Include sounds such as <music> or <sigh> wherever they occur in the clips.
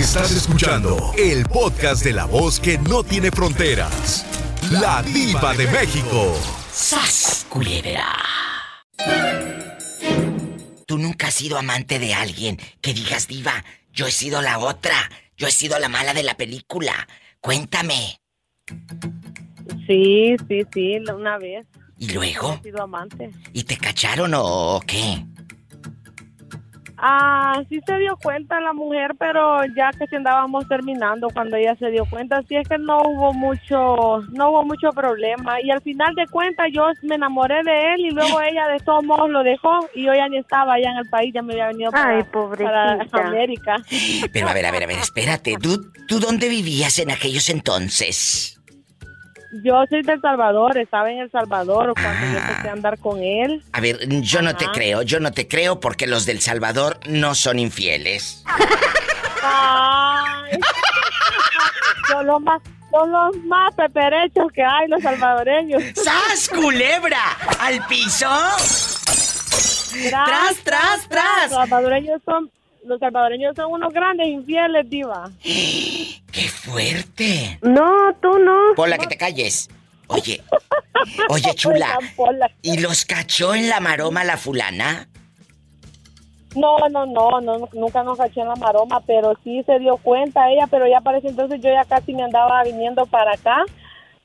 Estás escuchando el podcast de la voz que no tiene fronteras. La diva de México. ¡Sas, culebra! Tú nunca has sido amante de alguien que digas, diva, yo he sido la otra, yo he sido la mala de la película. Cuéntame. Sí, sí, sí, una vez. ¿Y luego? He sido amante. ¿Y te cacharon o qué? Ah, sí se dio cuenta la mujer, pero ya que si andábamos terminando cuando ella se dio cuenta, sí es que no hubo mucho, no hubo mucho problema y al final de cuentas yo me enamoré de él y luego ella de todos modos lo dejó y yo ya ni estaba allá en el país, ya me había venido para, Ay, para América. Pero a ver, a ver, a ver, espérate, ¿tú, tú dónde vivías en aquellos entonces? Yo soy de El Salvador, estaba en El Salvador cuando yo empecé a andar con él. A ver, yo no te creo, yo no te creo porque los del Salvador no son infieles. Ay, son los más, son los más peperechos que hay los salvadoreños. ¡Sas, culebra! ¡Al piso! ¡Tras, tras, tras! Los salvadoreños son, los salvadoreños son unos grandes infieles, diva. <gasps> ¡Qué fuerte! No, tú no. Pola, que te calles. Oye, <laughs> oye, chula. ¿Y los cachó en la maroma la fulana? No, no, no, no, nunca nos caché en la maroma, pero sí se dio cuenta ella, pero ya parece entonces yo ya casi me andaba viniendo para acá,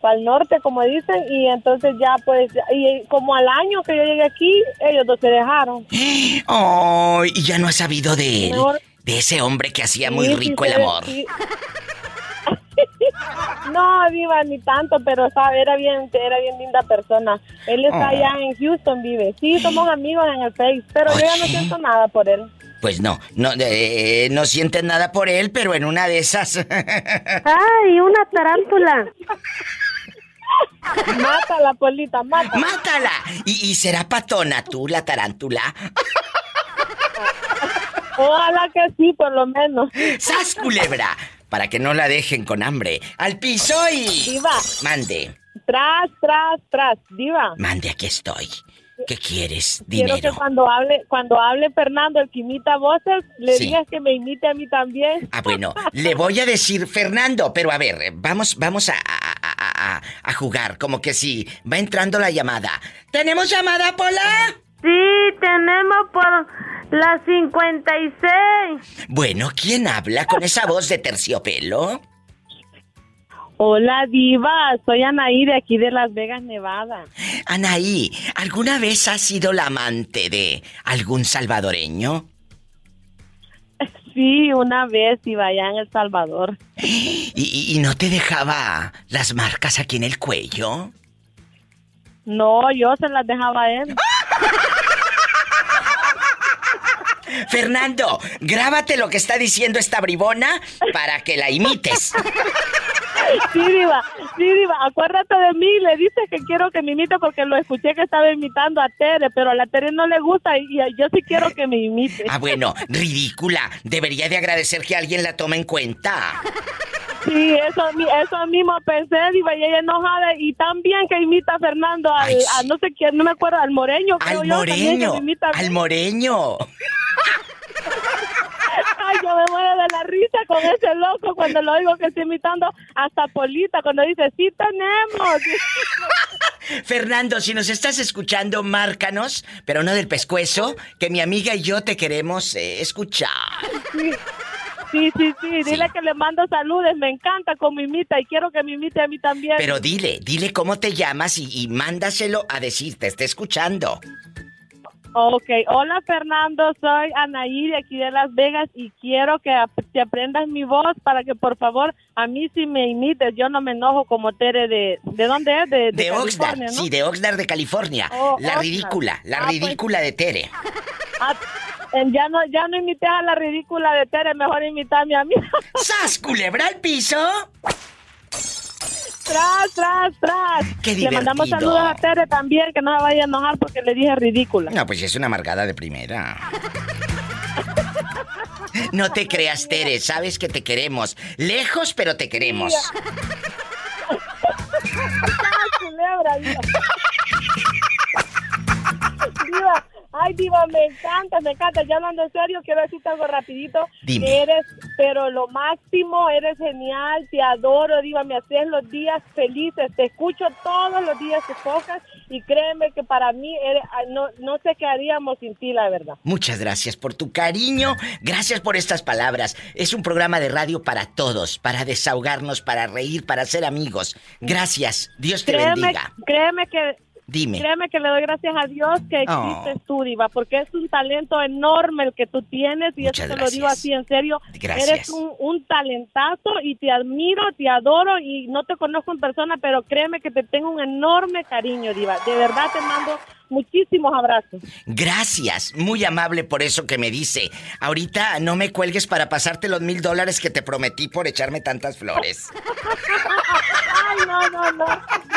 para el norte, como dicen, y entonces ya pues, y como al año que yo llegué aquí, ellos dos se dejaron. <gasps> ¡Oh! Y ya no has sabido de él. Mejor- De ese hombre que hacía muy Sí, rico el amor. sí. <laughs> No, Diva, ni tanto, pero sabe, era bien, era bien linda persona. Él está Oh. allá en Houston, vive. Sí, somos <gasps> amigos en el Face, pero yo ya no siento nada por él. Pues no, no, eh, no sienten nada por él, pero en una de esas. <laughs> Ay, una tarántula. <laughs> Mátala, Polita, mátala. ¡Mátala! ¿Y, y será patona tú, la tarántula? Ojalá que sí, por lo menos. ¡Sas, culebra! Para que no la dejen con hambre. ¡Al piso y. Diva, Mande, tras, tras, tras. Diva, mande, aquí estoy. ¿Qué quieres? quiero que Dinero. cuando hable, cuando hable Fernando, el que imita voces, le Sí. digas que me imite a mí también. Ah, bueno, le voy a decir Fernando, pero a ver, vamos, vamos a, a- a- a- a jugar, como que si va entrando la llamada. ¿Tenemos llamada, Pola? Sí, tenemos por las 56. Bueno, ¿quién habla con esa voz de terciopelo? Hola, Diva, soy Anaí de aquí de Las Vegas, Nevada. Anaí, ¿alguna vez has sido la amante de algún salvadoreño? Sí, una vez iba allá en El Salvador. <gasps> ¿Y, y- y no te dejaba las marcas aquí en el cuello? No, yo se las dejaba a él. <laughs> Fernando, grábate lo que está diciendo esta bribona para que la imites. <laughs> Sí, Diva, sí, Diva, acuérdate de mí. Le dices que quiero que me imite porque lo escuché que estaba imitando a Tere, pero a la Tere no le gusta y, yo sí quiero que me imite. Ah, bueno, ridícula. Debería de agradecer que alguien la tome en cuenta. Sí, eso, mi- eso mismo pensé, Diva, y ella enojada. Y también que imita a Fernando, al, Ay, sí. a no sé quién, no me acuerdo, al moreño, creo Al yo, también que moreño. me imita. Al moreño. <laughs> Yo me muero de la risa con ese loco cuando lo oigo que está imitando hasta Polita, cuando dice, sí tenemos. <laughs> Fernando, si nos estás escuchando, márcanos, pero no del pescuezo, que mi amiga y yo te queremos eh, escuchar. Sí, sí, sí, dile que le mando saludes, me encanta cómo imita y quiero que me imite a mí también. Pero dile, dile cómo te llamas y, y mándaselo a decir, te está escuchando. Ok, hola Fernando, soy Anaí de aquí de Las Vegas y quiero que te aprendas mi voz para que por favor a mí sí me imites, yo no me enojo como Tere de... ¿De dónde es? De, De, Oxnard, California, ¿no? sí, de Oxnard de California. Oh, la Oxnard. ridícula, la Ah, pues. ridícula de Tere. Ah, ya no, ya no imité a la ridícula de Tere, mejor imitarme a mí. ¡Sas, culebra al piso! Tras, tras, tras. Qué Le mandamos divertido. saludos a Tere también, que no se vaya a enojar porque le dije ridícula. No, pues es una amargada de primera. No te creas, Tere, sabes que te queremos. Lejos, pero te queremos. <laughs> diva. Ay, Diva, me encanta, me encanta. Ya hablando en serio, quiero decirte algo rapidito. Dime. Que eres, pero lo máximo, eres genial, te adoro, Diva, me haces los días felices. Te escucho todos los días que tocas y créeme que para mí eres, no, no sé qué haríamos sin ti, la verdad. Muchas gracias por tu cariño, gracias por estas palabras. Es un programa de radio para todos, para desahogarnos, para reír, para ser amigos. Gracias, Dios te Créeme, bendiga. créeme que Dime. Créeme que le doy gracias a Dios que Oh. existes tú, Diva, porque es un talento enorme el que tú tienes y Muchas eso te lo digo así en serio. Gracias. Eres un, un talentazo y te admiro, te adoro y no te conozco en persona, pero créeme que te tengo un enorme cariño, Diva. De verdad te mando muchísimos abrazos. Gracias, muy amable por eso que me dice. Ahorita no me cuelgues para pasarte los mil dólares que te prometí por echarme tantas flores. <laughs> Ay, no, no, no.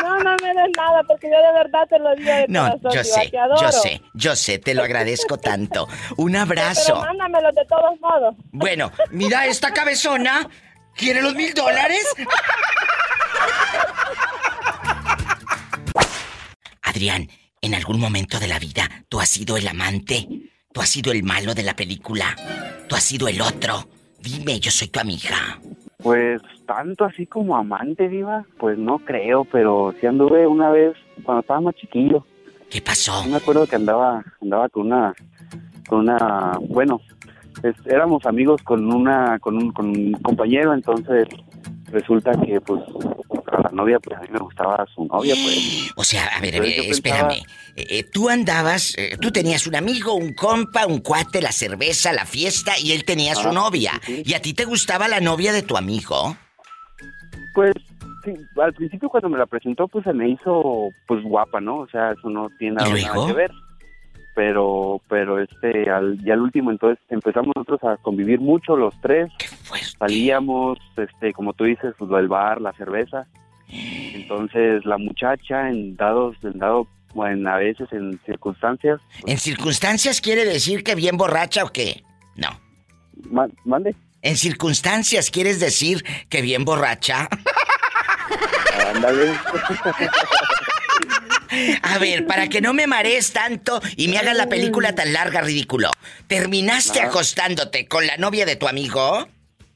No, no me des nada porque yo de verdad te lo digo de No, corazón, yo sé, yo sé, yo sé, te lo agradezco tanto. Un Pero abrazo. mándamelo de todos modos. Bueno, mira esta cabezona. ¿Quiere los mil dólares? Adrián, en algún momento de la vida, tú has sido el amante. Tú has sido el malo de la película. Tú has sido el otro. Dime, yo soy tu amiga. Pues tanto así como amante, Diva, pues no creo, pero sí anduve una vez cuando estaba más chiquillo. ¿Qué pasó? Yo me acuerdo que andaba andaba con una con una bueno, es- éramos amigos con una con un, con un compañero, entonces resulta que pues a la novia pues a mí me gustaba su novia, pues. O sea, a ver, a ver, espérame. pensaba- Eh, eh, tú andabas, eh, tú tenías un amigo, un compa, un cuate, la cerveza, la fiesta, y él tenía su Ah, novia. sí. ¿Y a ti te gustaba la novia de tu amigo? Pues sí, al principio cuando me la presentó pues se me hizo pues guapa, ¿no? O sea, eso no tiene ¿Y nada, que ver. Pero pero este al y al último entonces empezamos nosotros a convivir mucho los tres, ¡Qué salíamos este como tú dices, pues del bar, la cerveza. Entonces la muchacha en dados en dado bueno, a veces en circunstancias pues, ¿En circunstancias quiere decir que bien borracha o qué? No. ma- mande. En circunstancias quieres decir que bien borracha. Ándale. A ver, para que no me marees tanto y me hagas la película tan larga, ridículo. ¿Terminaste Ah. acostándote con la novia de tu amigo?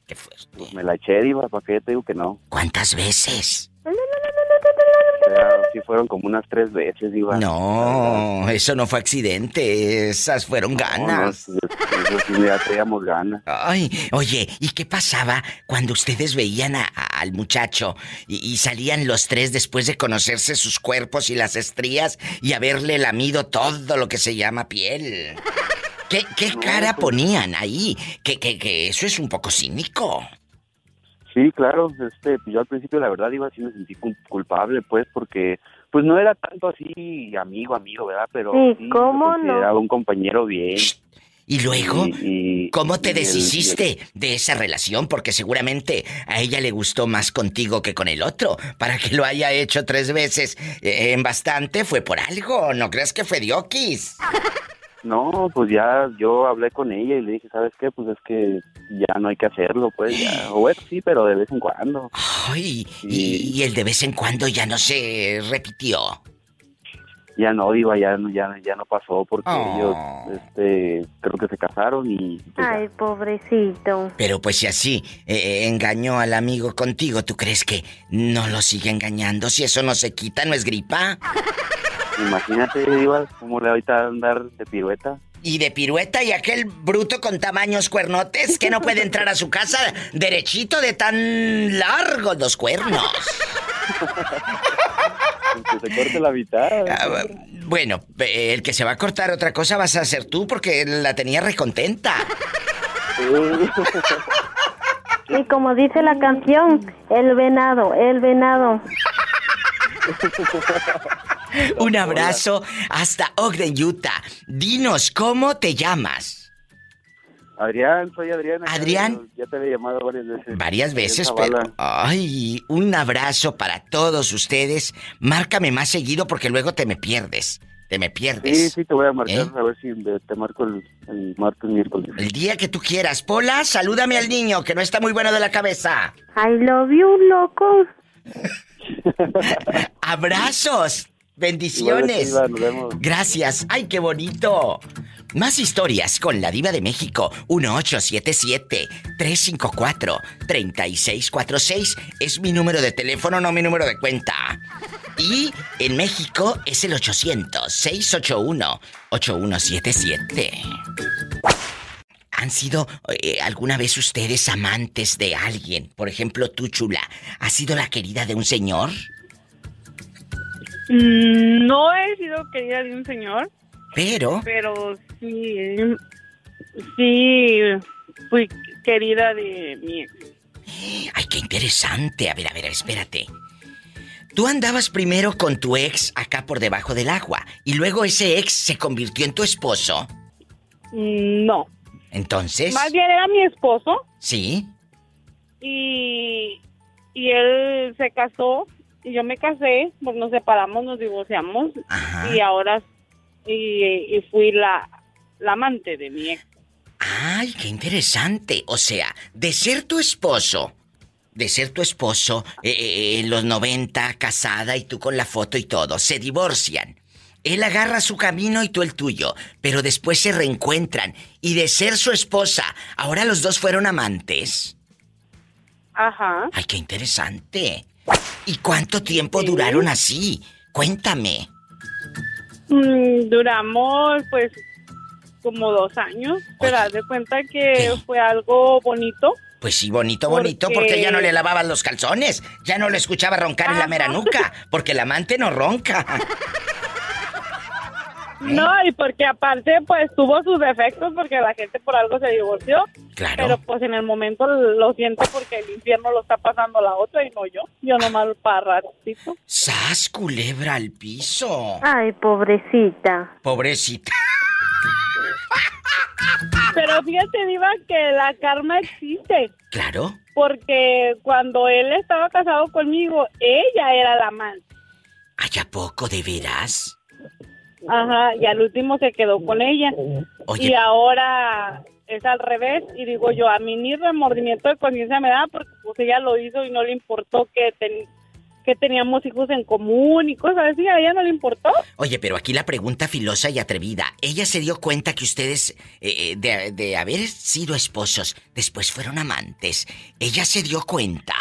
Qué fuerte. me la eché, diva, para que te digo que no. ¿Cuántas veces? Sea, sí fueron como unas tres veces, diva. No, eso no fue accidente, esas fueron No, no, ganas. eso sí ya traíamos ganas. Ay, oye, ¿y qué pasaba cuando ustedes veían a- a- al muchacho y, y salían los tres después de conocerse sus cuerpos y las estrías y haberle lamido todo lo que se llama piel? ¿Qué, qué cara pues- ponían ahí? Que, que, que eso es un poco cínico. Sí, claro, este, pues yo al principio la verdad iba sí me sentí cul- culpable, pues, porque pues no era tanto así amigo, amigo, ¿verdad? Pero Sí, sí, ¿cómo lo no? consideraba un compañero bien. Y luego, Y- y- ¿cómo te y el- deshiciste de esa relación? Porque seguramente a ella le gustó más contigo que con el otro. Para que lo haya hecho tres veces eh, en bastante fue por algo. No creas que fue diokis. <laughs> No, pues ya yo hablé con ella y le dije, ¿sabes qué? Pues es que ya no hay que hacerlo, pues ya. O bueno, sí, pero de vez en cuando. Ay, y, el de vez en cuando ya no se repitió. Ya no, Diva, ya, no- ya, ya no pasó porque Oh. ellos, este, creo que se casaron y... pues, ya. Ay, pobrecito. Pero pues si así eh, engañó al amigo contigo, ¿tú crees que no lo sigue engañando? Si eso no se quita, ¿no es gripa? <laughs> Imagínate, Diva, cómo le ahorita andar de pirueta. Y de pirueta y aquel bruto con tamaños cuernotes que no puede entrar a su casa derechito de tan largos los cuernos. Que se corte la mitad. Ah, bueno, eh, el que se va a cortar otra cosa vas a ser tú porque la tenía recontenta. Y como dice la canción, el venado, el venado. <laughs> <laughs> Un abrazo hasta Ogden, Utah. Dinos, ¿cómo te llamas? Adrián, soy Adrián. Adrián. Ya te había llamado varias veces. Varias veces, pero... Ay, un abrazo para todos ustedes. Márcame más seguido porque luego te me pierdes. Te me pierdes. Sí, sí, te voy a marcar, ¿Eh? a ver si te te marco el, el martes, miércoles. El día que tú quieras. Pola, salúdame al niño que no está muy bueno de la cabeza. I love you, loco. <laughs> Abrazos. Bendiciones. Igual, nos vemos. Gracias. Ay, qué bonito. Más historias con la diva de México. 1877-354-3646 es mi número de teléfono, no mi número de cuenta. Y en México es el 800-681-8177. ¿Han sido eh, alguna vez ustedes amantes de alguien? Por ejemplo, tú, chula, ¿has sido la querida de un señor? Mm, No he sido querida de un señor, Pero... pero sí, sí fui querida de mi ex. Ay, qué interesante. A ver, a ver, espérate. Tú andabas primero con tu ex acá por debajo del agua y luego ese ex se convirtió en tu esposo. Mm, No, Entonces... más bien era mi esposo Sí. y, y él se casó y yo me casé, pues nos separamos, nos divorciamos Ajá. y ahora y, y fui la, la amante de mi ex. Ay, qué interesante. O sea, de ser tu esposo, de ser tu esposo eh, eh, en los 90, casada y tú con la foto y todo, se divorcian. Él agarra su camino y tú el tuyo, pero después se reencuentran. Y de ser su esposa, ahora los dos fueron amantes. Ajá. Ay, qué interesante. ¿Y cuánto tiempo duraron así? Cuéntame. Mm, duramos pues como dos años, pero haz de cuenta que ¿Qué? fue algo bonito. Pues sí, bonito, bonito, porque... Porque- ya no le lavaban los calzones, ya no le escuchaba roncar en la mera nuca, porque el amante no ronca. <laughs> No, y porque aparte pues tuvo sus defectos porque la gente por algo se divorció, Claro. pero pues en el momento lo siento porque el infierno lo está pasando la otra y no yo. Yo nomás para ratito. ¡Sas, culebra al piso! Ay, pobrecita. Pobrecita. Pero fíjate, Diva, que la karma existe. Claro. Porque cuando él estaba casado conmigo, ella era la amante. ¿Hay a poco de veras? Ajá, y al último se quedó con ella. Oye. Y ahora es al revés. Y digo yo, a mí ni remordimiento de conciencia me da porque pues ella lo hizo y no le importó que, ten- que teníamos hijos en común y cosas así. A ella no le importó. Oye, pero aquí la pregunta filosa y atrevida. Ella se dio cuenta que ustedes, eh, eh, de, de haber sido esposos, después fueron amantes. Ella se dio cuenta.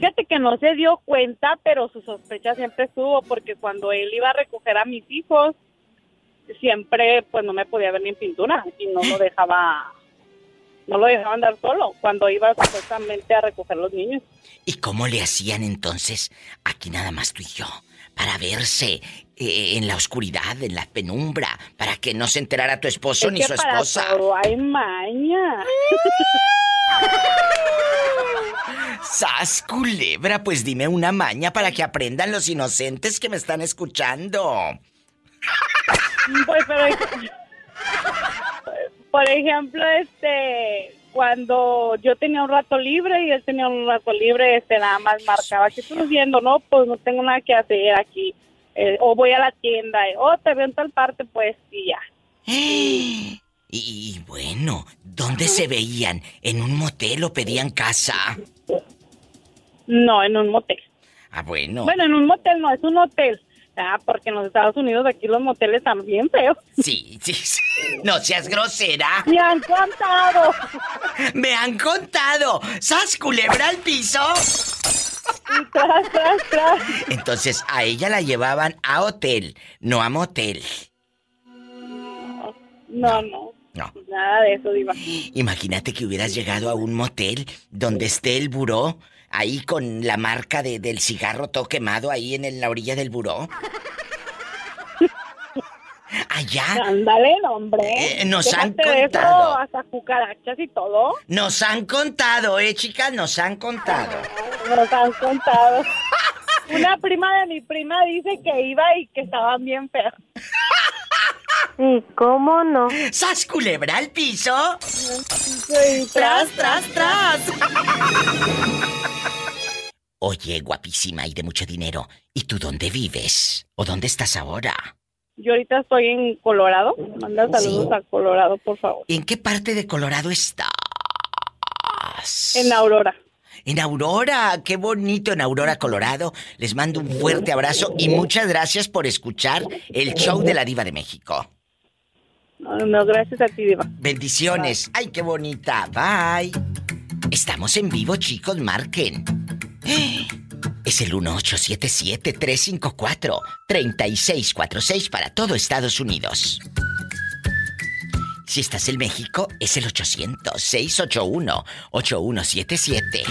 Fíjate que no se dio cuenta, pero su sospecha siempre estuvo porque cuando él iba a recoger a mis hijos, siempre pues no me podía ver ni en pintura y no lo <laughs> dejaba, no lo dejaba andar solo cuando iba supuestamente a recoger los niños. ¿Y cómo le hacían entonces, aquí nada más tú y yo, para verse eh, en la oscuridad, en la penumbra, para que no se enterara tu esposo Es ni que su para esposa? todo hay maña. <laughs> <laughs> ¡Sas, culebra! Pues dime una maña para que aprendan los inocentes que me están escuchando. Pues, pero, por ejemplo, este, cuando yo tenía un rato libre y él tenía un rato libre, este, nada más marcaba, ¿qué estás haciendo? No, pues no tengo nada que hacer aquí. Eh, o voy a la tienda, eh, o te veo en tal parte, pues, y ya. <gasps> Y, y bueno, ¿dónde se veían? ¿En un motel o pedían casa? No, en un motel. Ah, bueno. Bueno, en un motel no, es un hotel. Ah, porque en los Estados Unidos aquí los moteles están bien feos. Sí, sí, sí. No seas grosera. Me han contado. <laughs> Me han contado. ¡Sas, culebra al piso! Y tras, tras, tras. Entonces a ella la llevaban a hotel, no a motel. No, no. No. Nada de eso, Diva. Imagínate que hubieras llegado a un motel donde esté el buró, ahí con la marca de, del cigarro todo quemado ahí en, la orilla del buró. <laughs> Allá Ándale, hombre. Eh, nos han contado. hasta cucarachas y todo. nos han contado, ¿eh, chicas? Nos han contado. Nos han contado. <laughs> Una prima de mi prima dice que iba y que estaban bien feos. <laughs> Sí, ¿cómo no? ¡Sas, culebra al piso! Tras, tras, tras! Oye, guapísima y de mucho dinero, ¿y tú dónde vives? ¿O dónde estás ahora? Yo ahorita estoy en Colorado. Manda saludos Sí. a Colorado, por favor. ¿En qué parte de Colorado estás? En Aurora. En Aurora, qué bonito en Aurora, Colorado. Les mando un fuerte abrazo y muchas gracias por escuchar el show de la Diva de México. No, gracias a ti, Diva. Bendiciones. Ay, qué bonita. Bye. Estamos en vivo, chicos, marquen. <gasps> Es el 1877-354-3646 para todo Estados Unidos. Si estás en México, es el 800-681-8177.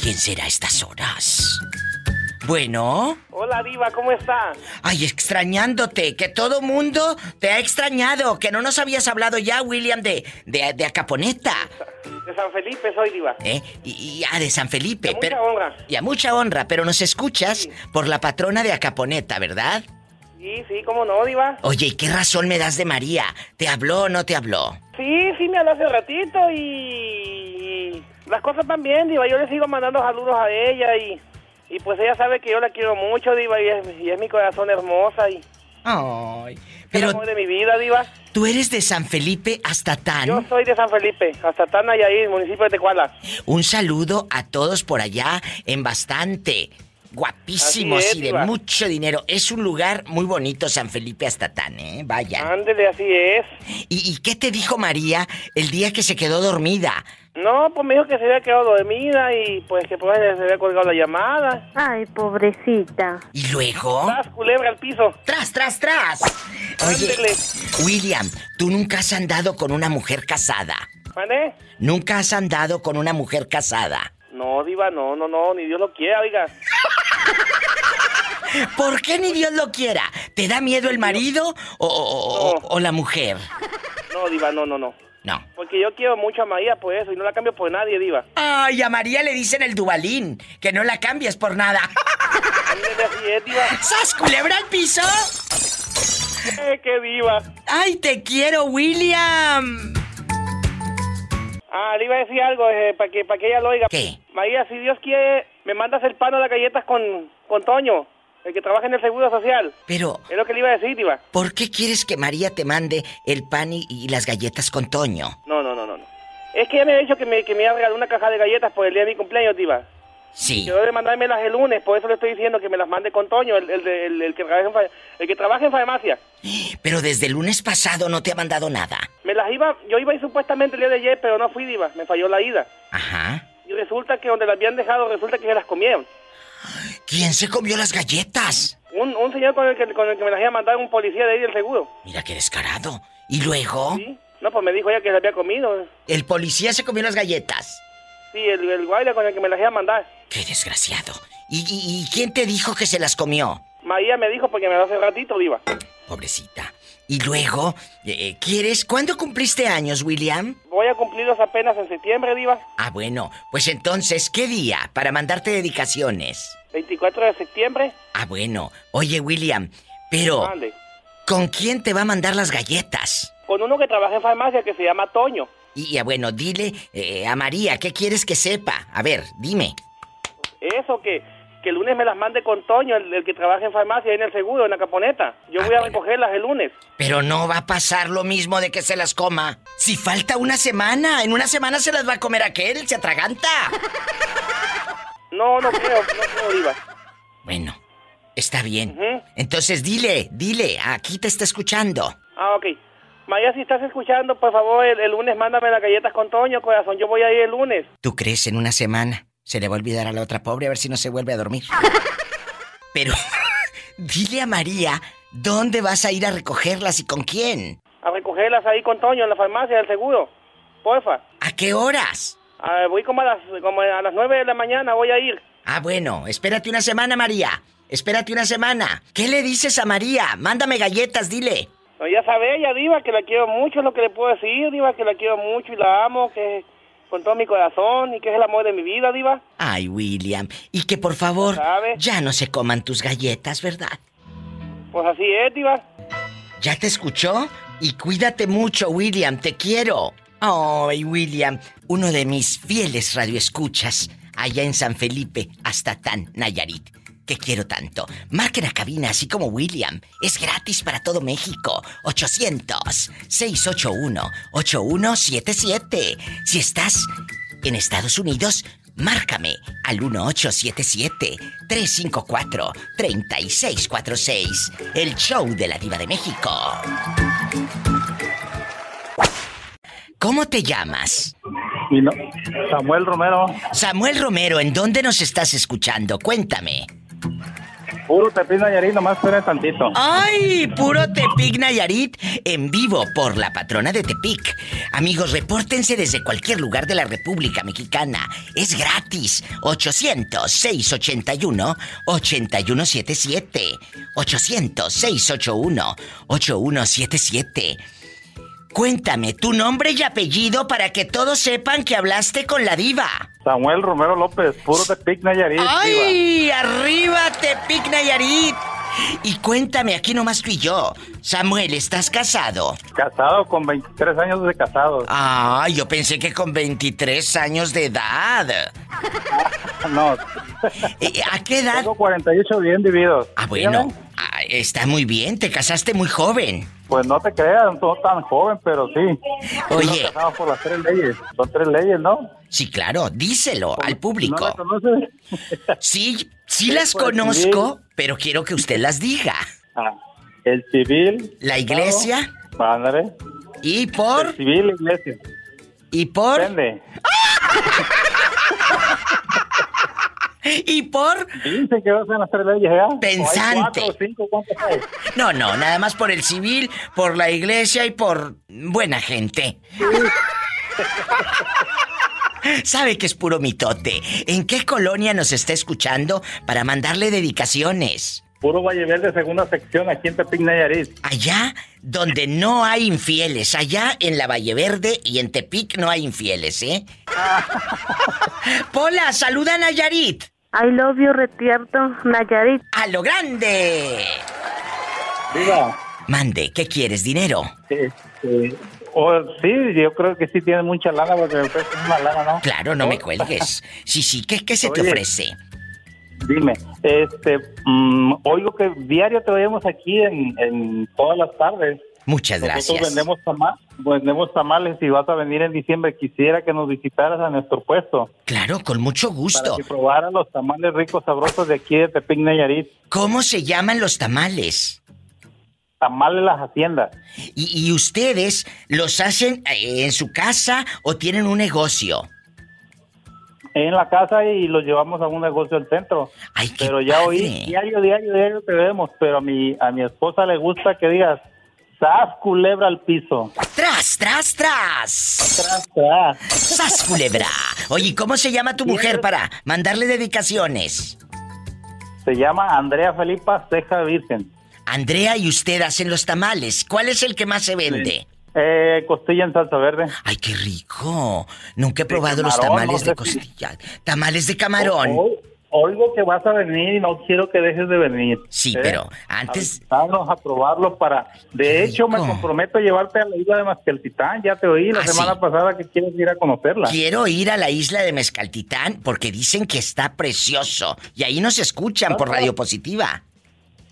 ¿Quién será a estas horas? Bueno. Hola, Diva, ¿cómo está? Ay, extrañándote, que todo mundo te ha extrañado, que no nos habías hablado ya, William, de, de, de Acaponeta. De San Felipe soy, Diva. ¿Eh? Y, y- ah, de San Felipe. A mucha pero, honra. Y a mucha honra, pero nos escuchas por la patrona de Acaponeta, ¿verdad? Sí, sí, ¿cómo no, Diva? Oye, ¿y qué razón me das de María? ¿Te habló o no te habló? Sí, sí, me habló hace ratito y... Las cosas van bien, Diva. Yo le sigo mandando saludos a ella y... Y pues ella sabe que yo la quiero mucho, Diva, y es, y es mi corazón hermosa y... Ay. Es el Pero amor de mi vida, Diva. tú eres de San Felipe hasta Tan. Yo soy de San Felipe, hasta Tana y ahí, municipio de Tecuala. Un saludo a todos por allá en bastante. Guapísimos Así es, y de Diva. mucho dinero. Es un lugar muy bonito, San Felipe hasta Tan, ¿eh? Vaya. Ándele, así es. ¿Y, y qué te dijo María el día que se quedó dormida? No, pues me dijo que se había quedado dormida y pues que pues se había colgado la llamada. Ay, pobrecita. ¿Y luego? ¡Tras, culebra al piso! ¡Tras, tras, tras! Oye, Ándele. William, tú nunca has andado con una mujer casada. ¿Vale? Nunca has andado con una mujer casada. No, Diva, no, no, no, ni Dios lo quiera, oiga. <laughs> ¿Por qué ni Dios lo quiera? ¿Te da miedo el marido o, o- o- No. o la mujer? No, Diva, no, no, no. No. Porque yo quiero mucho a María por eso y no la cambio por nadie, Diva. Ay, a María le dicen el Dubalín, que no la cambies por nada. <laughs> ¡Sas, culebra al piso! Eh, ¡Qué Diva! ¡Ay, te quiero, William! Ah, le iba a decir algo eh, para que, para que ella lo oiga. ¿Qué? María, si Dios quiere, me mandas el pan o las galletas con, con Toño, el que trabaja en el Seguro Social. Pero, Es lo que le iba a decir, Diva. ¿por qué quieres que María te mande el pan y, y las galletas con Toño? No, no, no, no. no. Es que ella me ha dicho que me, que me iba a regalar una caja de galletas por el día de mi cumpleaños, Diva. Sí. Que debe mandármelas el lunes, por eso le estoy diciendo que me las mande con Toño, el, el, de- el- el que, trabaja en, fa- el que trabaja en farmacia. <gasps> Pero desde el lunes pasado no te ha mandado nada. Me las iba, yo iba a ir supuestamente el día de ayer, pero no fui, Diva. Me falló la ida. Ajá. Y resulta que donde las habían dejado, resulta que se las comieron. ¿Quién se comió las galletas? Un, un señor con el, que, con el que me las iba a mandar, un policía de ahí del seguro. Mira qué descarado. ¿Y luego? ¿Sí? No, pues me dijo ella que se había comido. El policía se comió las galletas. Sí, el, el guardia con el que me las iba a mandar. Qué desgraciado. ¿Y, y- y quién te dijo que se las comió? María me dijo porque me lo hace ratito, Diva. Pobrecita. Y luego, eh, ¿quieres? ¿Cuándo cumpliste años, William? Voy a cumplirlos apenas en septiembre, Diva. Ah, bueno, pues entonces, ¿qué día para mandarte dedicaciones? 24 de septiembre. Ah, bueno. Oye, William, pero Mande. ¿con quién te va a mandar las galletas? Con uno que trabaja en farmacia que se llama Toño. Y bueno, dile eh, a María, ¿qué quieres que sepa? A ver, dime. Eso, que, que el lunes me las mande con Toño, el, el que trabaja en farmacia en el seguro, en la caponeta. Yo Ah, voy a bueno. recogerlas el lunes. Pero no va a pasar lo mismo de que se las coma. Si falta una semana, en una semana se las va a comer aquel, se atraganta. <laughs> No, no creo, no creo, Diva. Bueno, está bien. Entonces dile, dile, aquí te está escuchando. Ah, ok. María, si estás escuchando, por favor, el, el lunes mándame las galletas con Toño, corazón. Yo voy a ir el lunes. ¿Tú crees en una semana? Se le va a olvidar a la otra pobre a ver si no se vuelve a dormir. <laughs> Pero <laughs> dile a María dónde vas a ir a recogerlas y con quién. A recogerlas ahí con Toño en la farmacia del seguro. Porfa. ¿A qué horas? Voy como a las como a las 9 de la mañana, voy a ir. Ah, bueno, espérate una semana, María. Espérate una semana. ¿Qué le dices a María? Mándame galletas, dile. No, ya sabe ella, Diva, que la quiero mucho, es lo que le puedo decir, Diva, que la quiero mucho y la amo, que con todo mi corazón y que es el amor de mi vida, Diva. Ay, William. Y que por favor ¿Sabe? ya no se coman tus galletas, ¿verdad? Pues así es, Diva. ¿Ya te escuchó? Y cuídate mucho, William, te quiero. Ay, William, uno de mis fieles radioescuchas allá en San Felipe, hasta Tan, Nayarit. Que quiero tanto. Marquen a cabina así como William. Es gratis para todo México. 800-681-8177. Si estás en Estados Unidos, márcame al 1877-354-3646. El show de la diva de México. ¿Cómo te llamas? Samuel Romero. Samuel Romero, ¿en dónde nos estás escuchando? Cuéntame. Puro Tepic Nayarit, nomás esperen tantito. ¡Ay! Puro Tepic Nayarit en vivo por la patrona de Tepic. Amigos, repórtense desde cualquier lugar de la República Mexicana. Es gratis. 800-681-8177. 800-681-8177. Cuéntame tu nombre y apellido para que todos sepan que hablaste con la diva. Samuel Romero López, puro Tepic Nayarit. ¡Ay! ¡Arriba Tepic Nayarit! Y cuéntame, aquí nomás tú y yo. Samuel, ¿estás casado? Casado con 23 años de casado. Ah, yo pensé que con 23 años de edad. <laughs> no. ¿A qué edad? Tengo 48 bien vividos. Ah, bueno. Ah, está muy bien, te casaste muy joven. Pues no te creas, no tan joven, pero sí. Oye. Casamos por las tres leyes. Son tres leyes, ¿no? Sí, claro, díselo al ¿No público. la conoces? Sí, sí las conozco, pero quiero que usted las diga. Ah, el civil. La iglesia Ándale. y por El civil, la iglesia. y por Depende. <laughs> y por Dice que vas a tres leyes, Pensante. <laughs> No, no, nada más por el civil, por la iglesia y por buena gente. <laughs> Sabe que es puro mitote. ¿En qué colonia nos está escuchando para mandarle dedicaciones? Puro Valle Verde, segunda sección, aquí en Tepic Nayarit. Allá donde no hay infieles, allá en la Valle Verde y en Tepic no hay infieles, ¿eh? <laughs> Pola, saluda a Nayarit. I love you, Retierto, Nayarit. ¡A lo grande! Viva. Mande, ¿qué quieres? ¿Dinero? Este, o- sí, yo creo que sí tiene mucha lana porque me ofrecen una lana, ¿no? Claro, no me cuelgues. Sí, sí, ¿qué, qué se te Oye. ofrece? Dime, este, mm, oigo que diario te vemos aquí en, en todas las tardes. Muchas Nosotros gracias. vendemos, tama- vendemos tamales y vas a venir en diciembre. Quisiera que nos visitaras a nuestro puesto Claro, con mucho para gusto. que probaras los tamales ricos, sabrosos de aquí de Tepic Nayarit. ¿Cómo se llaman los tamales? Tamales Las Haciendas. ¿Y, y ustedes los hacen eh, en su casa o tienen un negocio? En la casa y los llevamos a un negocio del centro. Ay, qué Pero ya padre. oí, diario, diario, diario te vemos, pero a mi, a mi esposa le gusta que digas, ¡Sas culebra al piso! ¡Tras, tras, tras! Tras, tras. ¡Sas, culebra! Oye, ¿cómo se llama tu mujer para mandarle dedicaciones? Se llama Andrea Felipa Ceja Virgen. Andrea y usted hacen los tamales. ¿Cuál es el que más se vende? Eh, costilla en salsa verde. ¡Ay, qué rico! Nunca he probado los tamales no de si- costilla. Tamales de camarón. Oigo que vas a venir y no quiero que dejes de venir. Sí, ¿eh? pero antes... Vamos a probarlo para... De hecho, me comprometo a llevarte a la isla de Masqueltitán. Ya te oí la Ah, semana sí. pasada que quieres ir a conocerla. Quiero ir a la isla de Mezcaltitán porque dicen que está precioso. Y ahí nos escuchan por Radio Positiva.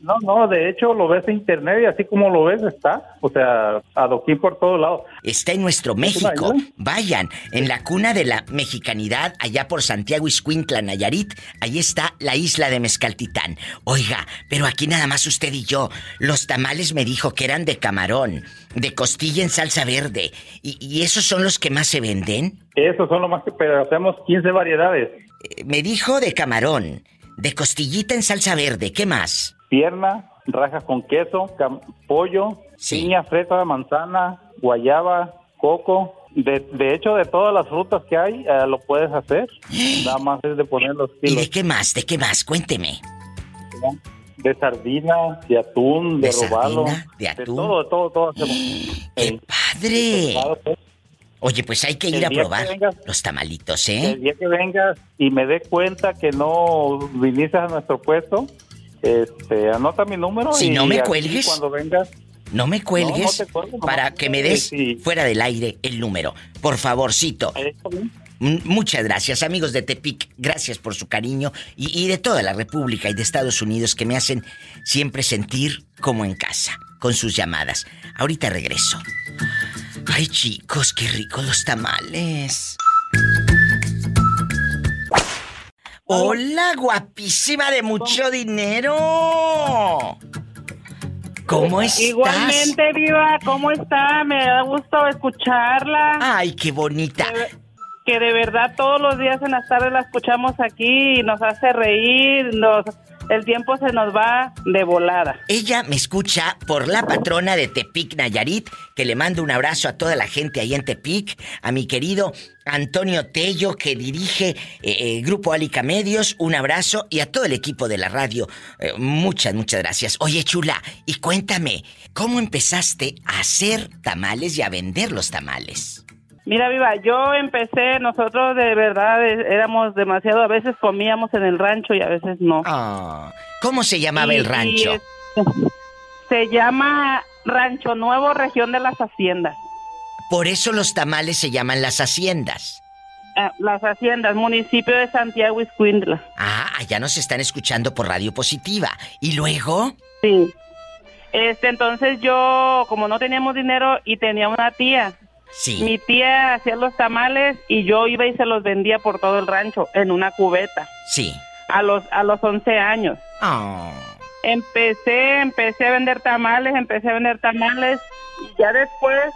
No, no, de hecho lo ves en internet y así como lo ves está. O sea, adoquín por todos lados. Está en nuestro México. Vayan, en la cuna de la mexicanidad, allá por Santiago Iscuintla, Nayarit, ahí está la isla de Mezcaltitán. Oiga, pero aquí nada más usted y yo. Los tamales me dijo que eran de camarón, de costilla en salsa verde. ¿Y, y esos son los que más se venden? Esos son lo más que... Pero hacemos 15 variedades. Eh, Me dijo de camarón, de costillita en salsa verde. ¿Qué más? Pierna, rajas con queso, pollo, Sí. piña, fresa, manzana, guayaba, coco. De, de hecho, de todas las frutas que hay, eh, lo puedes hacer. <gasps> Nada más es de poner los ¿Y kilos. de qué más? ¿De qué más? Cuénteme. De sardina, de atún, de, De robalo. sardina, de atún. todo, de todo, todo <gasps> hacemos. ¡Qué padre! pues. Oye, pues hay que El ir a probar vengas- los tamalitos, El ¿eh? día que vengas y me dé cuenta que no viniste a nuestro puesto, este, anota mi número. Si y no me cuelgues. Cuando vengas, No me cuelgues No, no te cuelgo, nomás para que me des sí. fuera del aire el número. Por favorcito. M- Muchas gracias, amigos de Tepic. Gracias por su cariño y, y de toda la República y de Estados Unidos que me hacen siempre sentir como en casa con sus llamadas. Ahorita regreso. Ay, chicos, qué ricos los tamales. Hola, guapísima de mucho dinero. ¿Cómo estás? Igualmente, Viva, ¿cómo está? Me da gusto escucharla. Ay, qué bonita. Que de verdad todos los días en las tardes la escuchamos aquí y nos hace reír, nos el tiempo se nos va de volada. Ella me escucha por la patrona de Tepic Nayarit, que le mando un abrazo a toda la gente ahí en Tepic, a mi querido Antonio Tello, que dirige el eh, Grupo Alica Medios, un abrazo, y a todo el equipo de la radio, eh, muchas, muchas gracias. Oye, chula, y cuéntame, ¿cómo empezaste a hacer tamales y a vender los tamales? Mira, Viva, yo empecé, nosotros de verdad eh, éramos demasiado, a veces comíamos en el rancho y a veces no. Ah, ¿Cómo se llamaba el rancho? se llama Rancho Nuevo, región de las Haciendas. Por eso los tamales se llaman las haciendas. Ah, las haciendas, municipio de Santiago Iscuindla. Ah, allá nos están escuchando por Radio Positiva. ¿Y luego? Sí. Este, entonces yo, como no teníamos dinero y tenía una tía Sí. Mi tía hacía los tamales y yo iba y se los vendía por todo el rancho en una cubeta. Sí. A los a los 11 años. Oh. Empecé, empecé a vender tamales, empecé a vender tamales y ya después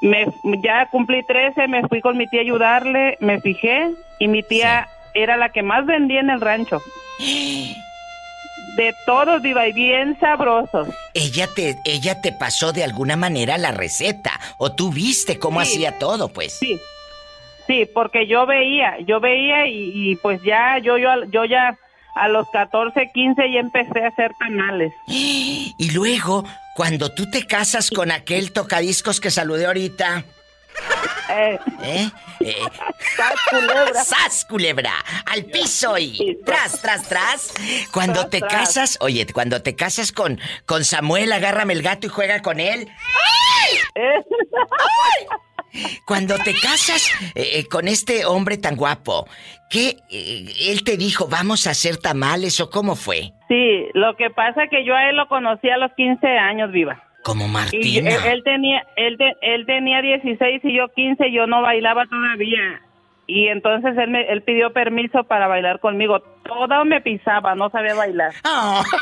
me ya cumplí 13, me fui con mi tía a ayudarle, me fijé y mi tía era la que más vendía en el rancho. <gasps> De todos, viva y bien sabrosos. Ella te, ella te pasó de alguna manera la receta, o tú viste cómo hacía todo, pues. Sí. Sí, porque yo veía, yo veía y, pues ya, yo, yo, yo ya a los 14, 15 ya empecé a hacer tamales. <gasps> Y luego, cuando tú te casas con aquel tocadiscos que saludé ahorita, eh. ¿Eh? ¿Eh? ¡Sas, culebra! ¡Sas, culebra! ¡Al piso y tras, tras, tras! Cuando te casas, oye, cuando te casas con, con Samuel, agárrame el gato y juega con él. ¡Ay! Cuando te casas eh, eh, con este hombre tan guapo, ¿qué él te dijo, vamos a hacer tamales o cómo fue? Sí, lo que pasa es que yo a él lo conocí a los 15 años, viva. Como Martina. él, tenía él, él tenía 16 y yo 15, yo no bailaba todavía. Y entonces él, me, él pidió permiso para bailar conmigo. Todo me pisaba, no sabía bailar. Oh. <laughs>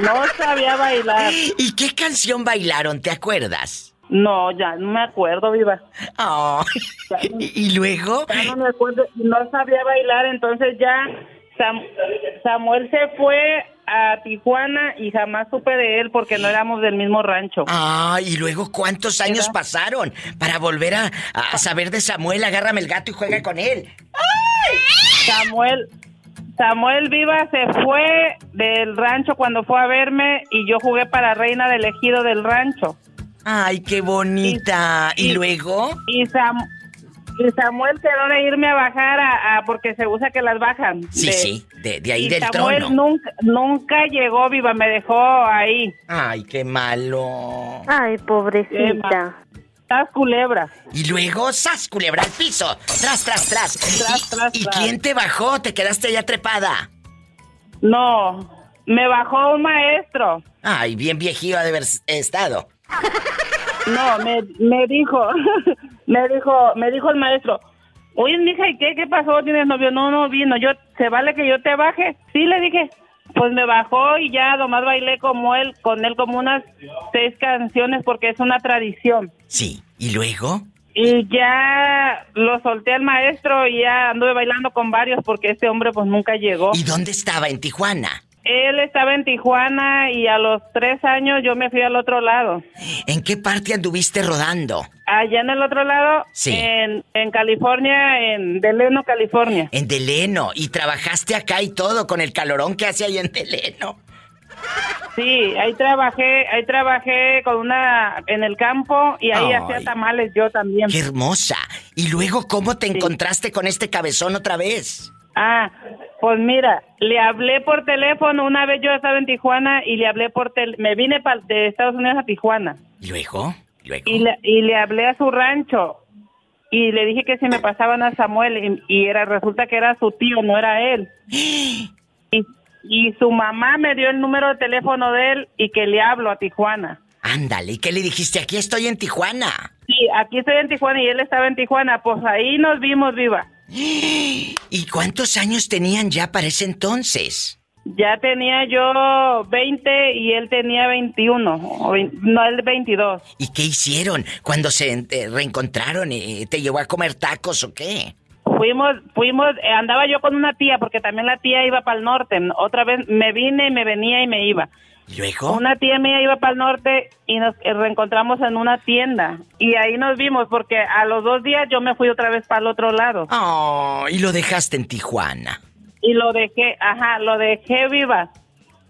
No sabía bailar. ¿Y qué canción bailaron? ¿Te acuerdas? No, ya no me acuerdo, viva. Oh. <laughs> ¿Y luego? Ya no me acuerdo, no sabía bailar, entonces ya Samuel se fue a Tijuana y jamás supe de él porque no éramos del mismo rancho. Ah, y luego cuántos años pasaron para volver a, saber de Samuel, agárrame el gato y juega con él. Samuel, Samuel Viva se fue del rancho cuando fue a verme y yo jugué para reina del ejido del rancho. Ay, qué bonita. ¿Y, luego? Y Samuel y Samuel quedó de irme a bajar a, porque se usa que las bajan. Sí, sí, de, ahí y del Samuel Nunca, nunca llegó viva, me dejó ahí. Ay, qué malo. Ay, pobrecita. Sas culebra. Y luego, sas culebra al piso. Tras, tras, tras. Tras, tras, ¿Y quién te bajó? ¿Te quedaste allá trepada? No, me bajó un maestro. Ay, bien viejío de haber estado. <laughs> No, me, me dijo, <laughs> me dijo, me dijo el maestro, oye, mija, ¿y qué? ¿Qué pasó? ¿Tienes novio? No, no vino. Yo, ¿se vale que yo te baje? Sí, le dije. Pues me bajó y ya nomás bailé como él, con él como unas seis canciones porque es una tradición. Sí, ¿y luego? Y ya lo solté al maestro y ya anduve bailando con varios porque este hombre pues nunca llegó. ¿Y dónde estaba? ¿En Tijuana? Él estaba en Tijuana y a los tres años yo me fui al otro lado. ¿En qué parte anduviste rodando? Allá en el otro lado, sí. en, en California, en Deleno, California. En Deleno, y trabajaste acá y todo con el calorón que hace ahí en Deleno. Sí, ahí trabajé, ahí trabajé con una en el campo y ahí hacía tamales yo también. Qué hermosa. Y luego cómo te encontraste con este cabezón otra vez? Ah, pues mira, le hablé por teléfono, una vez yo estaba en Tijuana y le hablé por tel me vine de Estados Unidos a Tijuana. ¿Y luego? Y, le, y le hablé a su rancho y le dije que si me pasaban a Samuel y, era resulta que era su tío, no era él. <gasps> Y, y su mamá me dio el número de teléfono de él y que le hablo a Tijuana. Ándale, ¿y qué le dijiste? Aquí estoy en Tijuana. Sí, aquí estoy en Tijuana y él estaba en Tijuana. Pues ahí nos vimos viva. <gasps> ¿Y cuántos años tenían ya para ese entonces? Ya tenía yo 20 y él tenía 21, o vein- no, él 22. ¿Y qué hicieron cuando se reencontraron? Eh, ¿Te llevó a comer tacos o qué? Fuimos, fuimos, eh, andaba yo con una tía, porque también la tía iba para el norte. Otra vez me vine, me venía y me iba. ¿Y luego? Una tía mía iba para el norte y nos eh, reencontramos en una tienda. Y ahí nos vimos, porque a los dos días yo me fui otra vez para el otro lado. Oh, y lo dejaste en Tijuana. Y lo dejé, ajá, lo dejé viva.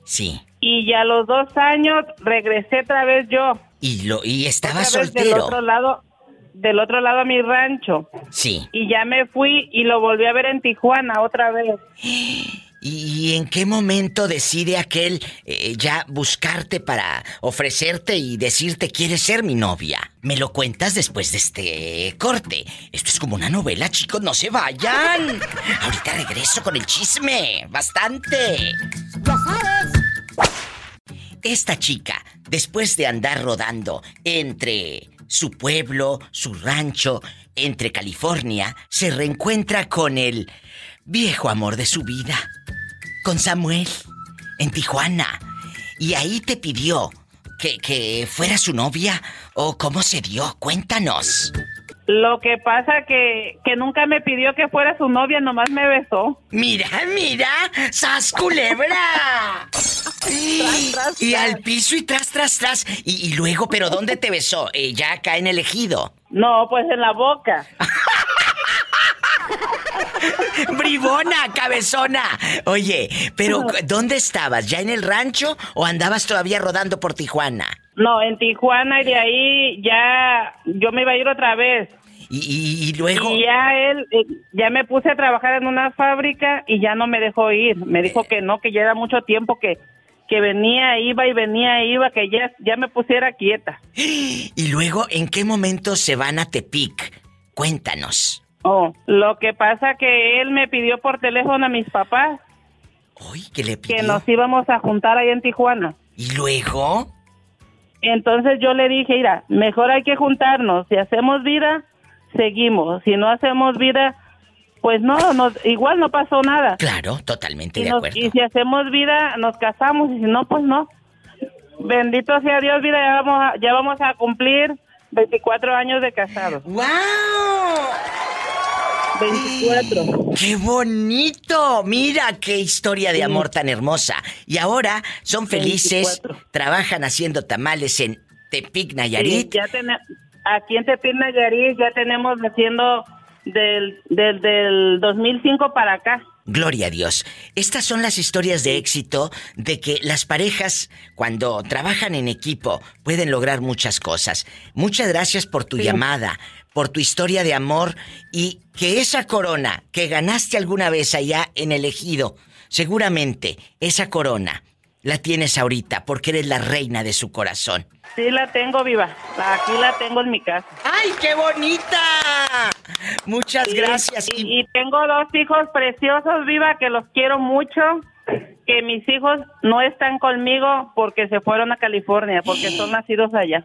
Sí. Y ya a los dos años regresé otra vez yo. Y lo y estaba vez Del soltero. otro lado, del otro lado a mi rancho. Sí. Y ya me fui y lo volví a ver en Tijuana otra vez. <gasps> ¿Y en qué momento decide aquel eh, ya buscarte para ofrecerte y decirte quieres ser mi novia? Me lo cuentas después de este corte. Esto es como una novela, chicos, no se vayan. Ahorita regreso con el chisme. Bastante. Ya sabes. Esta chica, después de andar rodando entre su pueblo, su rancho, entre California, se reencuentra con el viejo amor de su vida, con Samuel, en Tijuana. Y ahí te pidió que, que fuera su novia o cómo se dio. Cuéntanos. Lo que pasa que, que nunca me pidió que fuera su novia, nomás me besó. Mira, mira, sas culebra. y al piso y tras, tras, tras. Y, y luego, ¿pero dónde te besó? Eh, ya acá en el ejido. No, pues en la boca. <laughs> <laughs> Bribona, cabezona. Oye, pero ¿dónde estabas? ¿Ya en el rancho o andabas todavía rodando por Tijuana? No, en Tijuana y de ahí ya yo me iba a ir otra vez. Y, y- y luego... Y ya él, eh, ya me puse a trabajar en una fábrica y ya no me dejó ir. Me dijo que no, que ya era mucho tiempo que, que venía, iba y venía, iba, que ya, ya me pusiera quieta. <gasps> Y luego, ¿en qué momento se van a Tepic? Cuéntanos. Oh, lo que pasa que él me pidió por teléfono a mis papás Uy, ¿qué le pidió? que nos íbamos a juntar ahí en Tijuana. ¿Y luego? Entonces yo le dije, mira, mejor hay que juntarnos. Si hacemos vida, seguimos. Si no hacemos vida, pues no, nos, igual no pasó nada. Claro, totalmente Y, de nos- acuerdo. y si hacemos vida, nos casamos. Y si no, pues no. Bendito sea Dios, vida, ya vamos a, ya vamos a cumplir 24 años de casados. ¡Wow! 24. ¡Qué bonito! Mira qué historia de amor tan hermosa. Y ahora son felices, 24. trabajan haciendo tamales en Tepic, Sí, Nayarit. ya aquí en Tepín, Nayarit, ya tenemos haciendo del, del, del 2005 para acá. Gloria a Dios. Estas son las historias de éxito de que las parejas, cuando trabajan en equipo, pueden lograr muchas cosas. Muchas gracias por tu Sí. llamada, por tu historia de amor y que esa corona que ganaste alguna vez allá en el ejido, seguramente esa corona la tienes ahorita porque eres la reina de su corazón. Sí, la tengo viva. Aquí la tengo en mi casa. ¡Ay, qué bonita! Muchas Sí, gracias. Y, y tengo dos hijos preciosos, viva, que los quiero mucho. Que mis hijos no están conmigo porque se fueron a California, porque son nacidos allá.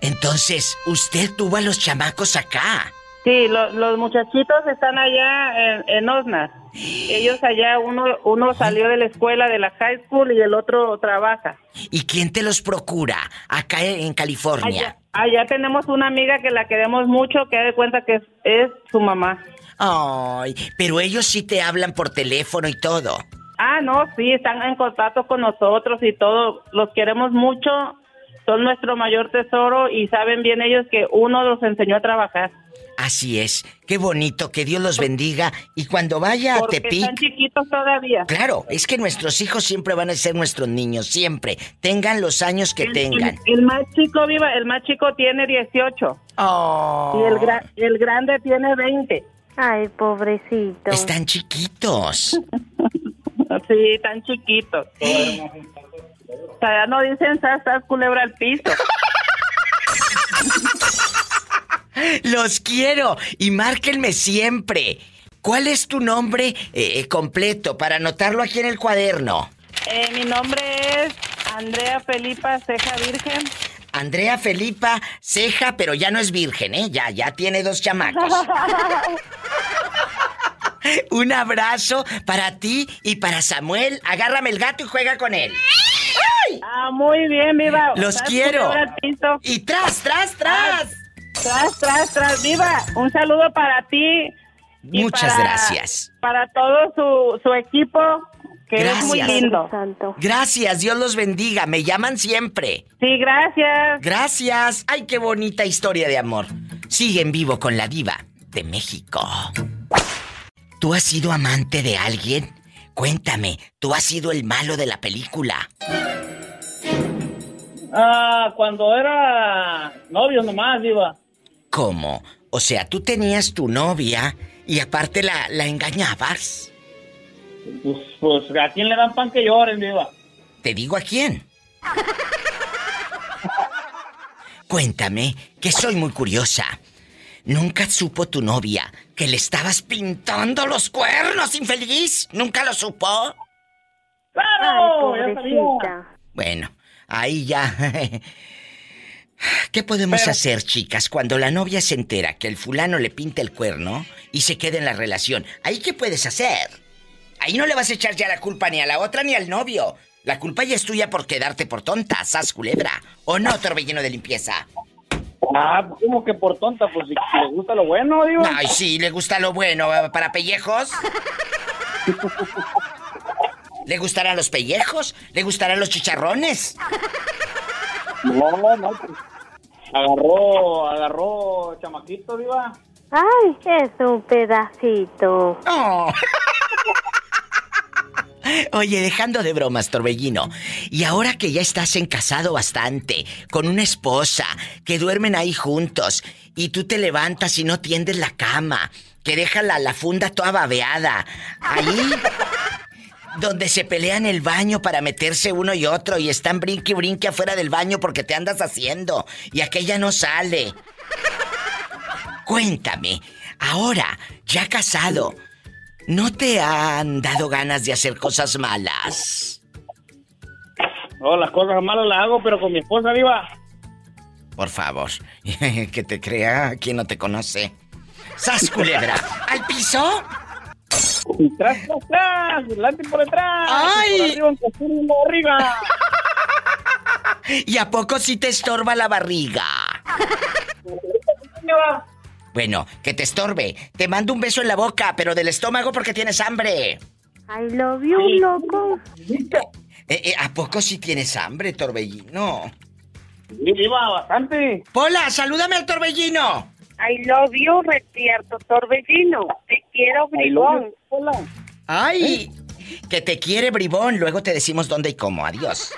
Entonces, usted tuvo a los chamacos acá. Sí, lo- los muchachitos están allá en, en Osnar. Ellos allá, uno, uno salió de la escuela de la high school y el otro trabaja. ¿Y quién te los procura acá en en California? Allá, allá tenemos una amiga que la queremos mucho, que da de cuenta que es, es su mamá. Ay, pero ellos sí te hablan por teléfono y todo. Ah, no, sí, están en contacto con nosotros y todo. Los queremos mucho, son nuestro mayor tesoro y saben bien ellos que uno los enseñó a trabajar. Así es. Qué bonito, que Dios los bendiga. Y cuando vaya a Porque están Tepic... chiquitos todavía. Claro, es que nuestros hijos siempre van a ser nuestros niños, siempre. Tengan los años que El- tengan. El, el más chico viva, el más chico tiene 18 Oh, y el, gra- el grande tiene 20. Ay, pobrecito. están chiquitos. <laughs> Sí, tan chiquitos. O sea, ya no dicen sas, sas, culebra al piso. <laughs> Los quiero y márquenme siempre. ¿Cuál es tu nombre eh, completo para anotarlo aquí en el cuaderno? Eh, mi nombre es Andrea Felipa Ceja Virgen. Andrea Felipa Ceja, pero ya no es virgen, ¿eh? Ya, ya tiene dos chamacos. <laughs> Un abrazo para ti y para Samuel. Agárrame el gato y juega con él. Ah, muy bien, viva. Los ¿Sabes quiero. Y tras, tras, tras. Tras, tras, tras, viva. Un saludo para ti. y Muchas para- gracias. Para todo su, su equipo, que es muy Gracias. lindo. Gracias, Dios los bendiga. Me llaman siempre. Sí, gracias. Gracias. Ay, qué bonita historia de amor. Sigue en vivo con la diva de México. ¿Tú has sido amante de alguien? Cuéntame, ¿tú has sido el malo de la película? Ah, cuando era novio nomás, Diva. ¿Cómo? O sea, tú tenías tu novia y aparte la, la engañabas. Pues, pues, ¿a quién le dan pan que lloren, Diva? Te digo a quién. <laughs> Cuéntame, que soy muy curiosa. ¿Nunca supo tu novia que le estabas pintando los cuernos, infeliz? ¿Nunca lo supo? ¡Claro! Bueno, ahí ya. <laughs> ¿Qué podemos Pero- hacer, chicas, cuando la novia se entera que el fulano le pinta el cuerno y se queda en la relación? ¿Ahí qué puedes hacer? Ahí no le vas a echar ya la culpa ni a la otra ni al novio. La culpa ya es tuya por quedarte por tonta, sas culebra. ¿O no, torbellino de limpieza? Ah, como que por tonta, pues si le gusta lo bueno, Diva. Ay, sí, le gusta lo bueno. ¿eh? ¿Para pellejos? ¿Le gustarán los pellejos? ¿Le gustarán los chicharrones? No, no, pues, agarró, agarró chamaquito, Diva. Ay, es un pedacito. Oh. <laughs> Oye, dejando de bromas, Torbellino. Y ahora que ya estás en casado bastante, con una esposa, que duermen ahí juntos, y tú te levantas y no tiendes la cama, que deja la, la funda toda babeada, ahí donde se pelean el baño para meterse uno y otro, y están brinque y brinque afuera del baño porque te andas haciendo, y aquella no sale. Cuéntame, ahora, ya casado, ¿no te han dado ganas de hacer cosas malas? No, las cosas malas las hago, pero con mi esposa, Diva. Por favor, <laughs> que te crea quien no te conoce. ¡Sas, culebra! ¿Al piso? Tras, tras, tras, delante y por detrás. ¡Ay! Por arriba. <laughs> ¿Y a poco sí te estorba la barriga? <laughs> Bueno, que te estorbe. Te mando un beso en la boca, pero del estómago porque tienes hambre. I love you, loco. Eh, eh, ¿A poco sí tienes hambre, Torbellino? Sí, Diva, bastante. Pola, salúdame al Torbellino. I love you, Retierto Torbellino. Te quiero, bribón. hola. ¡Ay! Que te quiere, bribón. Luego te decimos dónde y cómo. Adiós.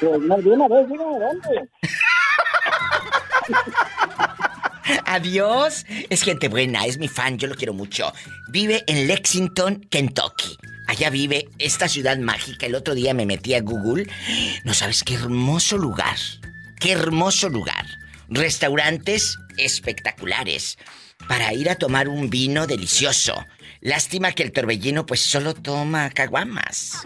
Pues no, de una vez, dígame dónde. <laughs> Adiós. Es gente buena, es mi fan, yo lo quiero mucho. Vive en Lexington, Kentucky. Allá vive esta ciudad mágica. El otro día me metí a Google. No sabes qué hermoso lugar. Qué hermoso lugar. Restaurantes espectaculares. Para ir a tomar un vino delicioso. Lástima que el torbellino pues solo toma caguamas.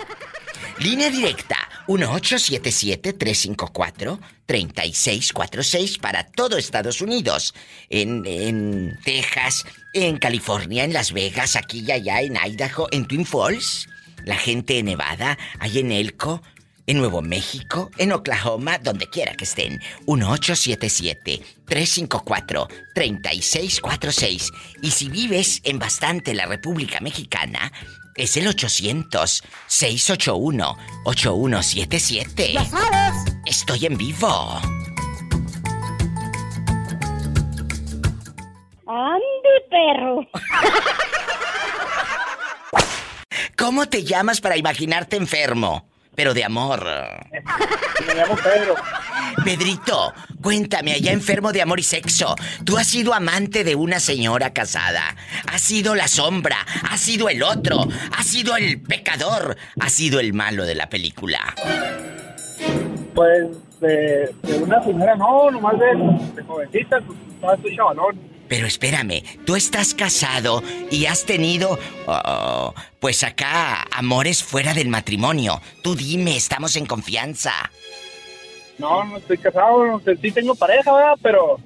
Línea directa 1877-354-3646 para todo Estados Unidos. En, en Texas, en California, en Las Vegas, aquí y allá, en Idaho, en Twin Falls. La gente en Nevada, hay en Elko, en Nuevo México, en Oklahoma, donde quiera que estén. 1877-354-3646. Y si vives en bastante la República Mexicana, es el 800-681-8177. ¡Ya sabes! Estoy en vivo. ¡Ande, perro! <laughs> ¿Cómo te llamas para imaginarte enfermo? Pero de amor. Me llamo Pedro. Pedrito, cuéntame, allá enfermo de amor y sexo, tú has sido amante de una señora casada, has sido la sombra, has sido el otro, has sido el pecador, has sido el malo de la película. Pues de, de una señora no, nomás de, de jovencita, pues estaba estoy chavalón. Pero espérame, tú estás casado y has tenido, oh, pues acá, amores fuera del matrimonio. Tú dime, estamos en confianza. No, no estoy casado, no sé, sí tengo pareja, ¿verdad? Pero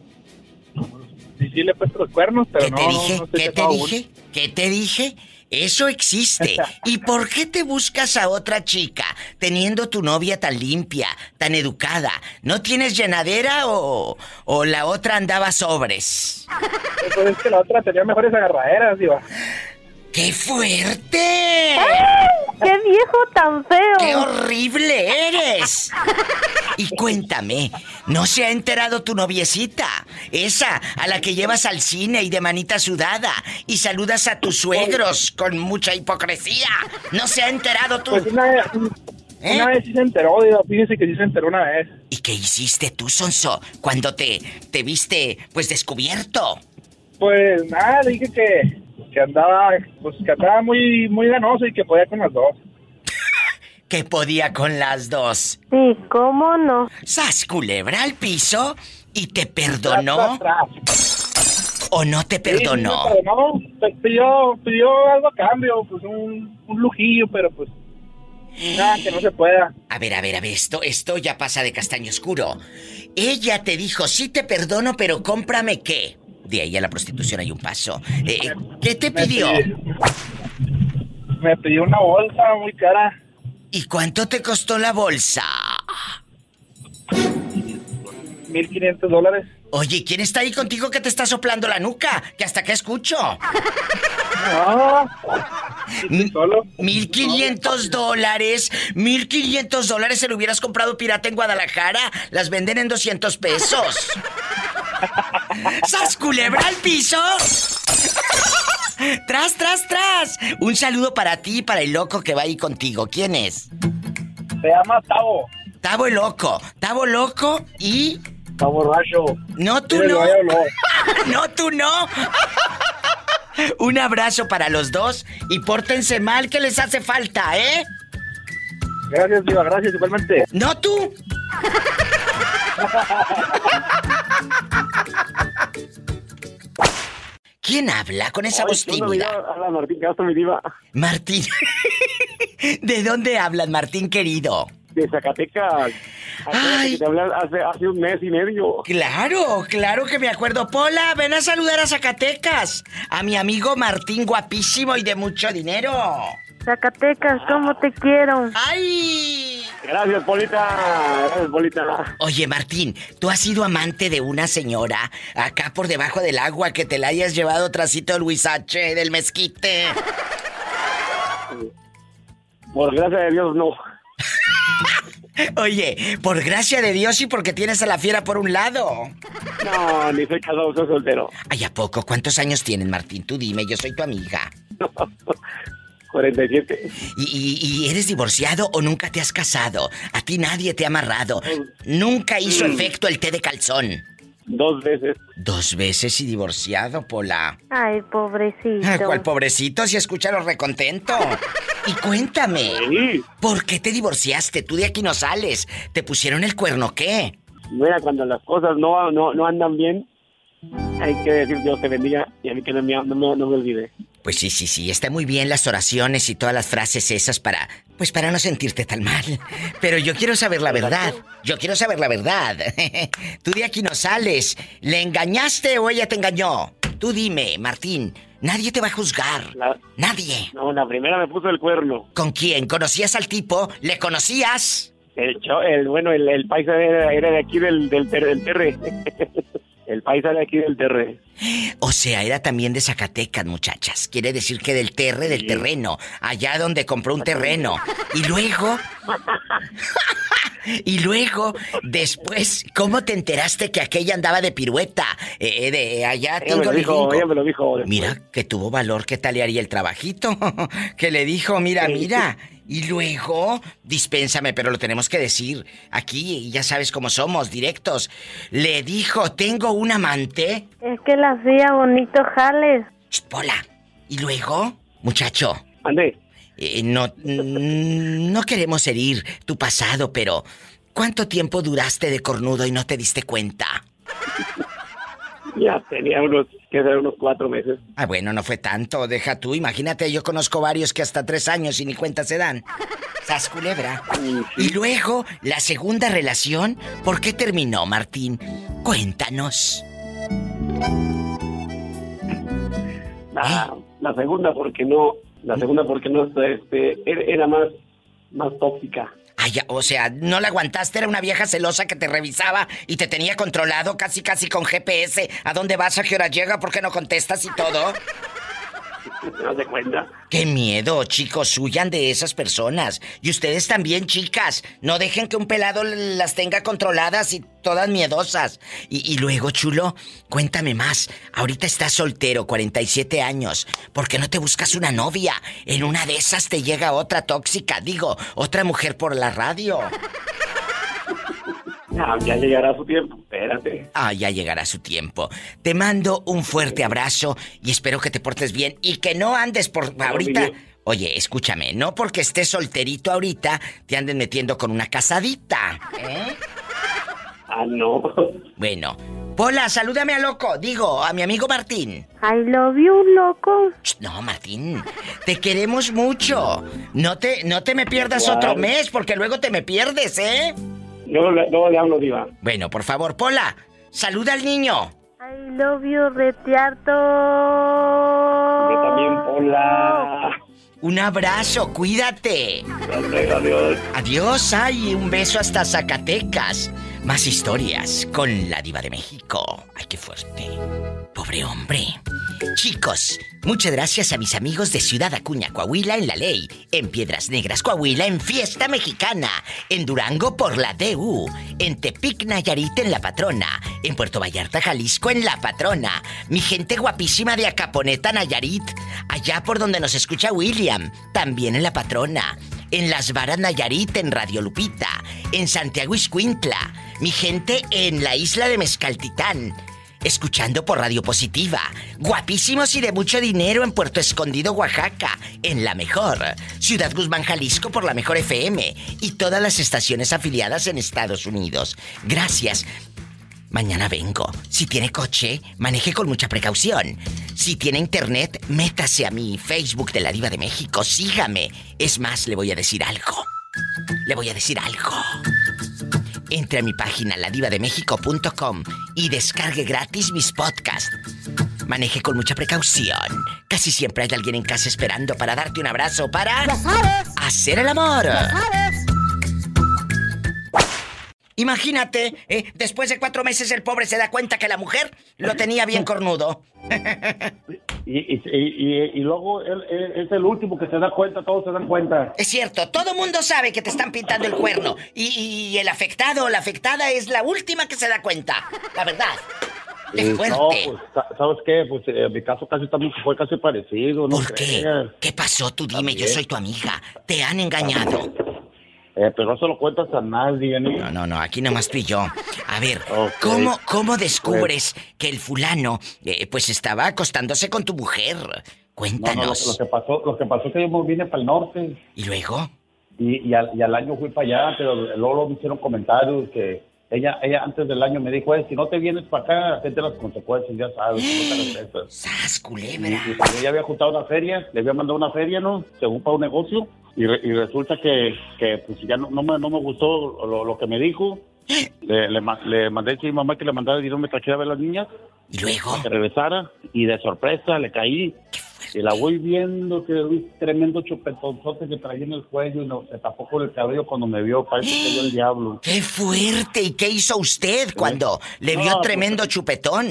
sí, sí le he puesto los cuernos, pero ¿Qué te no, dije? no estoy ¿Qué te aún. dije? ¿Qué te dije? Eso existe. <laughs> ¿Y por qué te buscas a otra chica teniendo tu novia tan limpia, tan educada? ¿No tienes llenadera o, o la otra andaba sobres? Pues es que la otra tenía mejores agarraderas, diva. ¡Qué fuerte! ¡Qué viejo tan feo! ¡Qué horrible eres! Y cuéntame, ¿no se ha enterado tu noviecita? Esa a la que llevas al cine y de manita sudada y saludas a tus suegros con mucha hipocresía. ¿No se ha enterado tú? Pues una vez, ¿Eh? una vez sí se enteró, diva. Fíjese que sí se enteró una vez. ¿Y qué hiciste tú, Sonso, cuando te, te viste, pues, descubierto? Pues nada, dije que, que andaba, pues que andaba muy, muy ganoso y que podía con las dos. <laughs> Que podía con las dos. Sí, ¿cómo no? Sas culebra al piso y te perdonó o no te perdonó. Sí, no, pues, pidió, pidió algo a cambio, pues un, un lujillo, pero pues nada, que no se pueda. A ver, a ver, a ver, esto, esto ya pasa de castaño oscuro. Ella te dijo, sí te perdono, pero cómprame qué. De ahí a la prostitución hay un paso. Eh, ¿Qué te pidió? Me pidió una bolsa muy cara, ¿Y cuánto te costó la bolsa? 1500 dólares. Oye, ¿quién está ahí contigo que te está soplando la nuca? Que hasta acá escucho. No, solo. 1500 dólares. 1500 dólares se lo hubieras comprado pirata en Guadalajara. Las venden en 200 pesos. <laughs> ¡Sas culebra al piso! ¡Tras, tras, tras! Un saludo para ti y para el loco que va ahí contigo. ¿Quién es? Se llama Tavo. Tavo el loco. Tavo loco y. Está borracho. No, tú no. <laughs> No, tú no. Un abrazo para los dos y pórtense mal que les hace falta, ¿eh? Gracias, Diva, gracias igualmente. No tú. <laughs> ¿Quién habla con esa voz tímida? Hola, Martín Castro, mi diva. Martín. <laughs> ¿De dónde hablas, Martín querido? De Zacatecas. Que te hace, hace un mes y medio. Claro, claro que me acuerdo. Pola, ven a saludar a Zacatecas. A mi amigo Martín, guapísimo y de mucho dinero. Zacatecas, ¿cómo te quiero? ¡Ay! Gracias, Polita. Gracias, Polita. Oye, Martín, ¿tú has sido amante de una señora acá por debajo del agua que te la hayas llevado trasito Luis H. del mezquite? Por gracia de Dios, no. Oye, por gracia de Dios y porque tienes a la fiera por un lado. No, ni soy casado, soy soltero. Ay, ¿a poco? ¿Cuántos años tienen, Martín? Tú dime, yo soy tu amiga. <laughs> 47. ¿Y, y- y eres divorciado o nunca te has casado? A ti nadie te ha amarrado. Nunca hizo efecto el té de calzón. Dos veces. Dos veces y divorciado, Pola. Ay, pobrecito. ¿Cuál pobrecito? Si escúchalo recontento. Y cuéntame, ¿por qué te divorciaste? Tú de aquí no sales. ¿Te pusieron el cuerno qué? Mira, cuando las cosas no, no, no andan bien, hay que decir Dios te bendiga y a mí que no me, no me, no me olvide. Pues sí, sí, sí, está muy bien las oraciones y todas las frases esas para, pues para no sentirte tan mal. Pero yo quiero saber la verdad. Yo quiero saber la verdad. Tú de aquí no sales. ¿Le engañaste o ella te engañó? Tú dime, Martín. Nadie te va a juzgar. Nadie. No, la primera me puso el cuerno. ¿Con quién? ¿Conocías al tipo? ¿Le conocías? El, cho- el bueno, el, el paisa era, era de aquí del, del, del terre. <laughs> el paisa de aquí del terre. O sea, era también de Zacatecas, muchachas. Quiere decir que del terre, del terreno. Allá donde compró un terreno. Y luego... <laughs> y luego, después, ¿cómo te enteraste que aquella andaba de pirueta? Eh, de allá, Ella me lo dijo, ella me lo dijo. después. Mira, que tuvo valor, ¿qué tal le haría el trabajito? <laughs> que le dijo, mira, mira. Y luego, dispénsame, pero lo tenemos que decir. Aquí, ya sabes cómo somos, directos. Le dijo, tengo un amante. Es que la hacía bonito jales. Pola. ¿Y luego? Muchacho. Ande. no, mm, no queremos herir tu pasado, pero ¿cuánto tiempo duraste de cornudo y no te diste cuenta? <laughs> Ya tenía unos, que ser unos cuatro meses. Ah, bueno, no fue tanto, deja tú. Imagínate, yo conozco varios que hasta tres años y ni cuenta se dan. Sas culebra. Y luego, la segunda relación, ¿por qué terminó, Martín? Cuéntanos. La, la segunda porque no, La segunda porque no este, era más, más tóxica. Ay, o sea, no la aguantaste, era una vieja celosa que te revisaba y te tenía controlado casi casi con GPS. ¿A dónde vas? ¿A qué hora llega? ¿Por qué no contestas y todo? ¿No <laughs> te cuenta? Qué miedo, chicos, huyan de esas personas. Y ustedes también, chicas. No dejen que un pelado las tenga controladas y todas miedosas. Y, y luego, chulo, cuéntame más. Ahorita estás soltero, 47 años. ¿Por qué no te buscas una novia? En una de esas te llega otra tóxica, digo, otra mujer por la radio. <laughs> Ya, ya llegará su tiempo, espérate. Ah, ya llegará su tiempo. Te mando un fuerte abrazo y espero que te portes bien y que no andes por ahorita. Oye, escúchame, no porque estés solterito ahorita te anden metiendo con una casadita. ¿eh? Ah, no. Bueno, Pola, salúdame a loco, digo, a mi amigo Martín. I love you, loco. No, Martín, te queremos mucho. No te, no te me pierdas Igual. otro mes porque luego te me pierdes, ¿eh? No, le- hablo, Diva. Bueno, por favor, Pola, saluda al niño. I love you, retiarto. Yo también, hola. Un abrazo, cuídate. Adiós. Adiós, ay, un beso hasta Zacatecas. Más historias con la diva de México. Ay, qué fuerte. Pobre hombre. Chicos, muchas gracias a mis amigos de Ciudad Acuña, Coahuila en La Ley, en Piedras Negras, Coahuila en Fiesta Mexicana, en Durango por la DU, en Tepic, Nayarit en La Patrona, en Puerto Vallarta, Jalisco en La Patrona, mi gente guapísima de Acaponeta, Nayarit, allá por donde nos escucha William, también en La Patrona, en Las Varas Nayarit, en Radio Lupita, en Santiago Iscuintla, mi gente en la isla de Mezcaltitán, escuchando por Radio Positiva, guapísimos y de mucho dinero en Puerto Escondido, Oaxaca, en La Mejor, Ciudad Guzmán, Jalisco por la Mejor FM y todas las estaciones afiliadas en Estados Unidos. Gracias. Mañana vengo. Si tiene coche, maneje con mucha precaución. Si tiene internet, métase a mi Facebook de la Diva de México. Sígame. Es más, le voy a decir algo. Le voy a decir algo. Entre a mi página ladivademexico.com y descargue gratis mis podcasts. Maneje con mucha precaución. Casi siempre hay alguien en casa esperando para darte un abrazo para hacer el amor. Imagínate, eh, después de cuatro meses el pobre se da cuenta que la mujer lo tenía bien <laughs> cornudo. Y, y, y, y luego él, él es el último que se da cuenta, todos se dan cuenta. Es cierto, todo mundo sabe que te están pintando el cuerno. Y, el afectado o la afectada es la última que se da cuenta. La verdad. Qué fuerte. no, pues, sa- ¿sabes qué? Pues eh, mi caso casi también fue casi parecido, ¿no ¿Por qué? creas. ¿Qué pasó? Tú dime, yo soy tu amiga. Te han engañado. Eh, pero no se lo cuentas a nadie, ¿no? No, no, no, aquí nomás tú y yo. A ver. ¿cómo, cómo descubres que el fulano, eh, pues estaba acostándose con tu mujer? No, no, lo, Cuéntanos. lo que pasó, lo que pasó es que yo me vine para el norte ¿Y luego? y, y, al, y al año fui para allá, pero luego me hicieron comentarios que ella, ella antes del año me dijo, "Eh, si no te vienes para acá, a las consecuencias, ya sabes, no. <gasps> ¡Sas, Y, culebra! y yo ya había juntado una feria, le había mandado una feria, ¿no? Según para un negocio. Y, re- y resulta que, que pues ya no, no, me, no me gustó lo, lo que me dijo. <gasps> Le, le, le mandé a decir mamá que le mandara dinero, me trajera a ver a las niñas, ¿Y luego? que regresara. Y de sorpresa le caí. Y la voy viendo que un tremendo chupetonzote que traía en el cuello y no, se tapó con el cabello cuando me vio, parece que yo el diablo. <gasps> ¡Qué fuerte! ¿Y qué hizo usted cuando le vio No, pues, tremendo chupetón?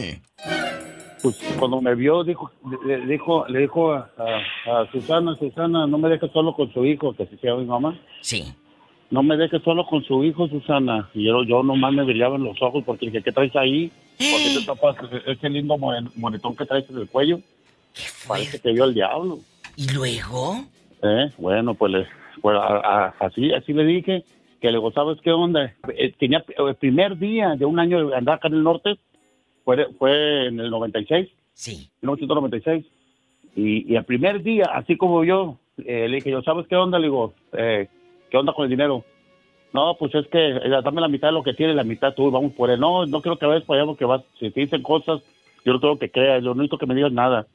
Pues cuando me vio, dijo, le, dijo, le dijo a, a- a Susana, Susana, no me dejes solo con su hijo, que se llama mi mamá. Sí. No me dejes solo con su hijo, Susana. Y yo, yo nomás me brillaban los ojos porque dije, ¿qué traes ahí? ¿Por qué te <gasps> tapas ese lindo moretón que traes en el cuello? ¡Qué Parece fuerte! que vio al diablo. ¿Y luego? ¿Eh? Bueno, pues, le, pues a- a- así, así le dije que le digo, ¿sabes qué onda? Eh, tenía el primer día de un año de andar acá en el norte, fue, fue en el 96, Sí. 1996. Y, y el primer día, así como yo, eh, le dije, yo, ¿sabes qué onda? Le digo, eh, ¿qué onda con el dinero? No, pues es que dame la mitad de lo que tiene, la mitad tú, vamos por él. No, no quiero que vayas para allá porque vas, si te dicen cosas, yo no tengo que creas, yo no necesito que me digas nada.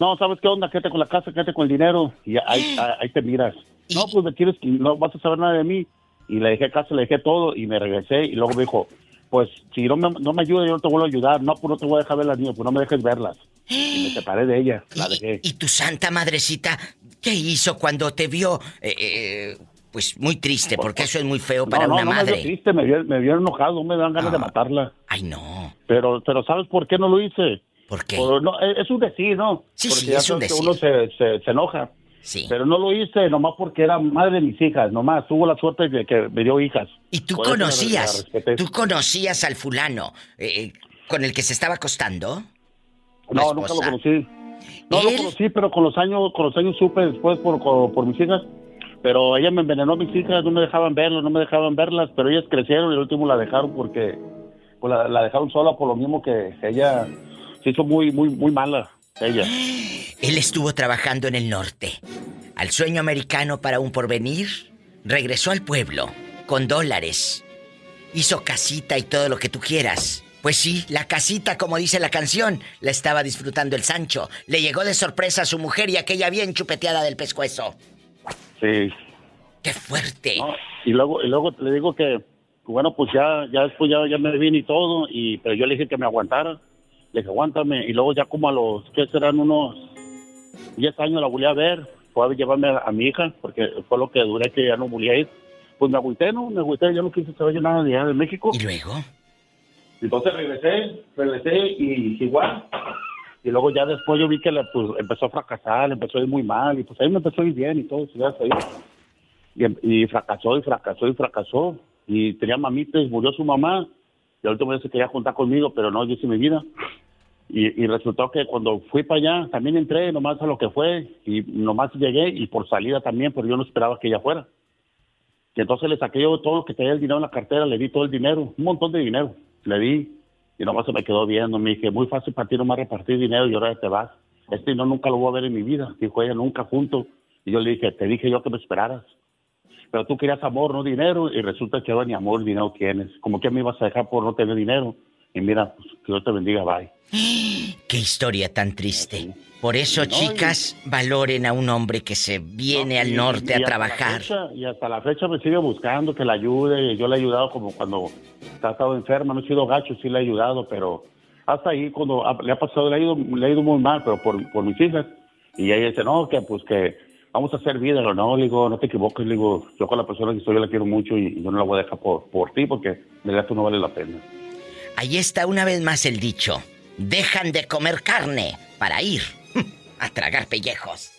No, ¿sabes qué onda? Quédate con la casa, quédate con el dinero y ahí, <gasps> ahí, te miras. No, pues me quieres, no vas a saber nada de mí. Y le dejé casa, le dejé todo y me regresé y luego me dijo, pues si no me, no me ayudas, yo no te vuelvo a ayudar. No, pues no te voy a dejar ver las niñas, pues no me dejes verlas. <gasps> Y me separé de ella, la ¿Y, dejé. y tu santa madrecita ¿Qué hizo cuando te vio? eh, eh, pues muy triste, porque eso es muy feo para no, no, una no me madre. vio triste, me vio, me vio enojado, me dan ganas de matarla. Ay, no. Pero, pero ¿sabes por qué no lo hice? ¿Por qué? no, es un decir, ¿no? Sí, porque sí, ya es un decir. uno se, se, se enoja. Sí. Pero no lo hice nomás porque era madre de mis hijas, nomás tuvo la suerte de que me dio hijas. ¿Y tú Por conocías? ¿Tú conocías al fulano eh, con el que se estaba acostando? ¿La No, nunca lo conocí. No lo conocí, pero con los años, con los años supe después por, por, por mis hijas. Pero ella me envenenó a mis hijas, no me dejaban verlas, no me dejaban verlas, pero ellas crecieron y al último la dejaron porque pues la, la dejaron sola por lo mismo que ella se hizo muy, muy, muy mala, ella. <gasps> Él estuvo trabajando en el norte. Al sueño americano para un porvenir, regresó al pueblo con dólares. Hizo casita y todo lo que tú quieras. Pues sí, la casita, como dice la canción, la estaba disfrutando el Sancho. Le llegó de sorpresa a su mujer y aquella bien chupeteada del pescuezo. Sí. ¡Qué fuerte! Y luego, y luego le digo que, bueno, pues ya, ya después ya, ya me vine y todo, y, pero yo le dije que me aguantara. Le dije, aguántame. Y luego ya como a los, ¿qué serán? Unos 10 años la volví a ver. Fue a llevarme a, a mi hija, porque fue lo que duré que ya no volví a ir. Pues me agüité, ¿no? Me agüité, yo no quise saber nada de allá de México. ¿Y luego? Entonces regresé, regresé y igual. Y luego ya después yo vi que pues, empezó a fracasar, empezó a ir muy mal, y pues ahí me empezó a ir bien y todo, gracias a Dios. Y, y fracasó y fracasó y fracasó. Y tenía mamitas, murió su mamá. Y la última vez se quería juntar conmigo, pero no, yo hice mi vida. Y, y resultó que cuando fui para allá, también entré nomás a lo que fue. Y nomás llegué y por salida también, pero yo no esperaba que ella fuera. Y entonces le saqué yo todo lo que tenía el dinero en la cartera, le di todo el dinero, un montón de dinero. Le di y nomás se me quedó viendo. Me dije, muy fácil para ti nomás repartir dinero y ahora te vas. Este dinero nunca lo voy a ver en mi vida. Dijo ella, nunca juntos. Y yo le dije, te dije yo que me esperaras. Pero tú querías amor, no dinero. Y resulta que ahora ni amor ni dinero tienes. Como que me ibas a dejar por no tener dinero. Y mira, pues, que Dios te bendiga, bye. <gasps> ¡Qué historia tan triste! Por eso, No, y- chicas, valoren a un hombre que se viene al Y- norte y a hasta la trabajar. fecha- y hasta la fecha me sigue buscando que la ayude. Yo le he ayudado como cuando ha estado enferma. No he sido gacho, sí le he ayudado, pero hasta ahí cuando le ha pasado, le ha ido, le ha ido muy mal, pero por, por mis hijas. Y ella dice, no, que pues que vamos a hacer digo, no, le digo, no te equivoques. Le digo, yo con la persona que soy, yo la quiero mucho y, y yo no la voy a dejar por, por ti porque de verdad tú no vale la pena. Ahí está una vez más el dicho. Dejan de comer carne para ir <laughs> a tragar pellejos.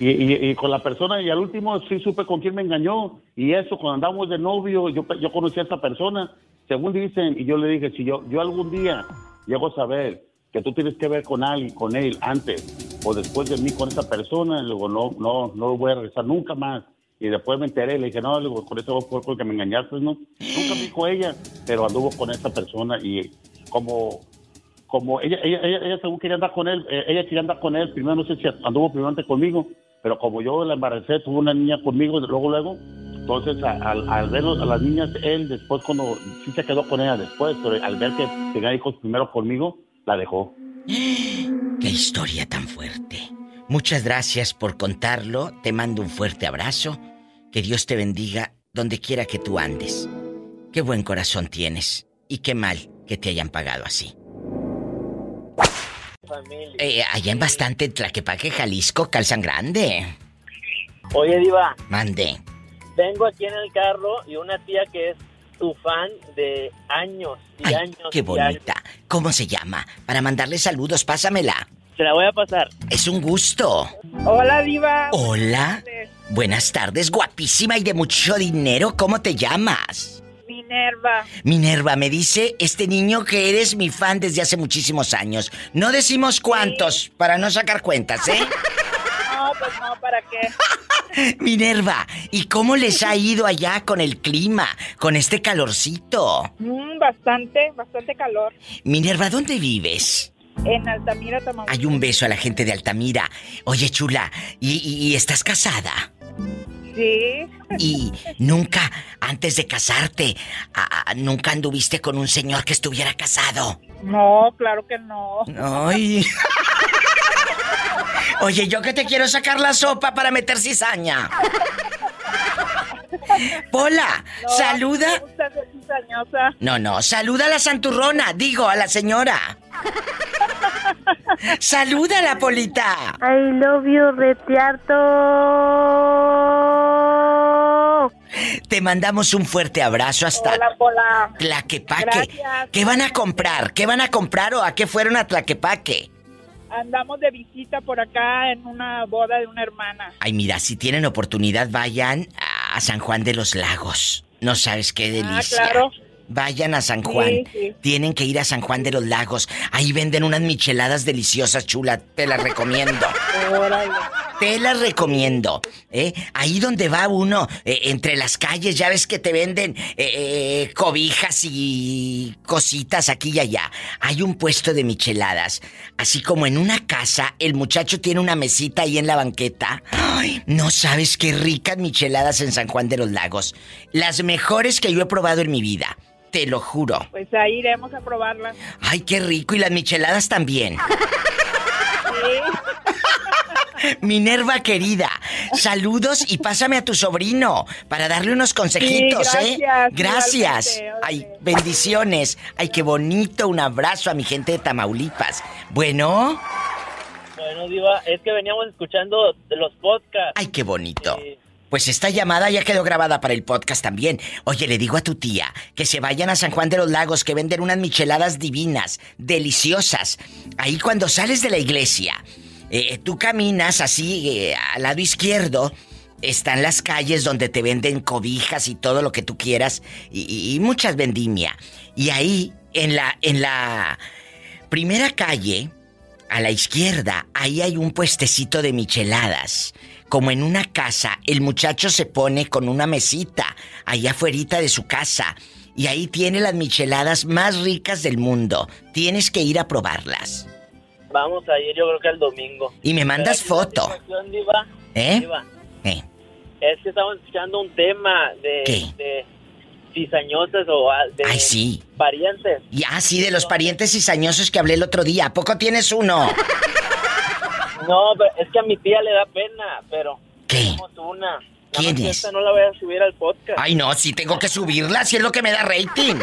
Y, y- y con la persona, y al último sí supe con quién me engañó. Y eso, cuando andamos de novio, yo, yo conocí a esa persona, según dicen, y yo le dije, si yo, yo algún día llego a saber que tú tienes que ver con alguien, con él, antes o después de mí con esa persona, le digo, no, no, no voy a regresar nunca más. Y después me enteré, le dije, no, le digo, con eso fue con el que me engañaste, ¿no? Nunca me dijo ella, pero anduvo con esa persona y como como ella, ella, ella, ella según quería andar con él, eh, ella quería andar con él, primero no sé si anduvo primero antes conmigo, pero como yo la embaracé, tuvo una niña conmigo, luego, luego, entonces al, al ver a las niñas, él después cuando, sí se quedó con ella después, pero al ver que tenía hijos primero conmigo, la dejó. ¡Qué historia tan fuerte! Muchas gracias por contarlo. Te mando un fuerte abrazo. Que Dios te bendiga donde quiera que tú andes. Qué buen corazón tienes. Y qué mal que te hayan pagado así. Eh, allá en bastante en Tlaquepaque, Jalisco, calzan grande. Oye, Diva, Mande. vengo aquí en el carro y una tía que es tu fan de años y años. Qué años. bonita. ¿Cómo se llama? Para mandarle saludos, pásamela. Se la voy a pasar. Es un gusto. Hola, Diva. Hola. Buenas tardes, guapísima y de mucho dinero. ¿Cómo te llamas? Minerva. Minerva, me dice este niño que eres mi fan desde hace muchísimos años. No decimos cuántos, para no sacar cuentas, ¿eh? <laughs> Pues no, ¿para qué? <laughs> Minerva, ¿y cómo les ha ido allá con el clima, con este calorcito? Mm, bastante, bastante calor. Minerva, ¿dónde vives? En Altamira, Tamaulipas. Hay un beso a la gente de Altamira. Oye, chula, ¿y, y- y estás casada? Sí. Y nunca, antes de casarte, a- a- nunca anduviste con un señor que estuviera casado. No, claro que no. Ay. <laughs> Oye, yo que te quiero sacar la sopa para meter cizaña. Pola, No, saluda. No, no, saluda a la santurrona, digo, a la señora. Salúdala, Polita. I love you, retiarto. Te mandamos un fuerte abrazo hasta Hola, Pola. Tlaquepaque. Gracias. ¿Qué van a comprar? ¿Qué van a comprar o a qué fueron a Tlaquepaque? Andamos de visita por acá en una boda de una hermana. Ay, mira, si tienen oportunidad, vayan a San Juan de los Lagos. No sabes qué delicia. Ah, claro. Vayan a San Sí, Juan. sí. Tienen que ir a San Juan de los Lagos. Ahí venden unas micheladas deliciosas, chula. Te las recomiendo. <laughs> Órale. Te las recomiendo. ¿eh? Ahí donde va uno, eh, entre las calles, ya ves que te venden eh, eh, cobijas y cositas aquí y allá. Hay un puesto de micheladas. Así como en una casa, el muchacho tiene una mesita ahí en la banqueta. Ay, no sabes qué ricas micheladas en San Juan de los Lagos. Las mejores que yo he probado en mi vida. Te lo juro. Pues ahí iremos a probarla. Ay, qué rico. Y las micheladas también. <laughs> Minerva querida, saludos y pásame a tu sobrino para darle unos consejitos, Sí, ¿eh? gracias, Gracias. igualmente, Ay, bendiciones. Ay, qué bonito. Un abrazo a mi gente de Tamaulipas. Bueno, Bueno, Diva, es que veníamos escuchando de los podcasts. ay, qué bonito. Pues esta llamada ya quedó grabada para el podcast también. Oye, le digo a tu tía que se vayan a San Juan de los Lagos, que venden unas micheladas divinas, deliciosas. Ahí cuando sales de la iglesia, eh, tú caminas así eh, al lado izquierdo. Están las calles donde te venden cobijas y todo lo que tú quieras y, y- y muchas vendimia. Y ahí, en la, en la primera calle, a la izquierda, ahí hay un puestecito de micheladas. Como en una casa, el muchacho se pone con una mesita allá afuera de su casa. Y ahí tiene las micheladas más ricas del mundo. Tienes que ir a probarlas. Vamos a ir, yo creo que el domingo. Y me mandas Pero foto. Diva, ¿Eh? Diva, Eh. es que estamos escuchando un tema de, de cizañosas o de Ay, sí. parientes. Y ah, sí, de los parientes cizañosos que hablé el otro día. ¿A poco tienes uno? <laughs> No, pero es que a mi tía le da pena, pero ¿Qué? tenemos una. ¿Quién es? Esta no la voy a subir al podcast. Ay, no, sí tengo que subirla, si es lo que me da rating. <laughs>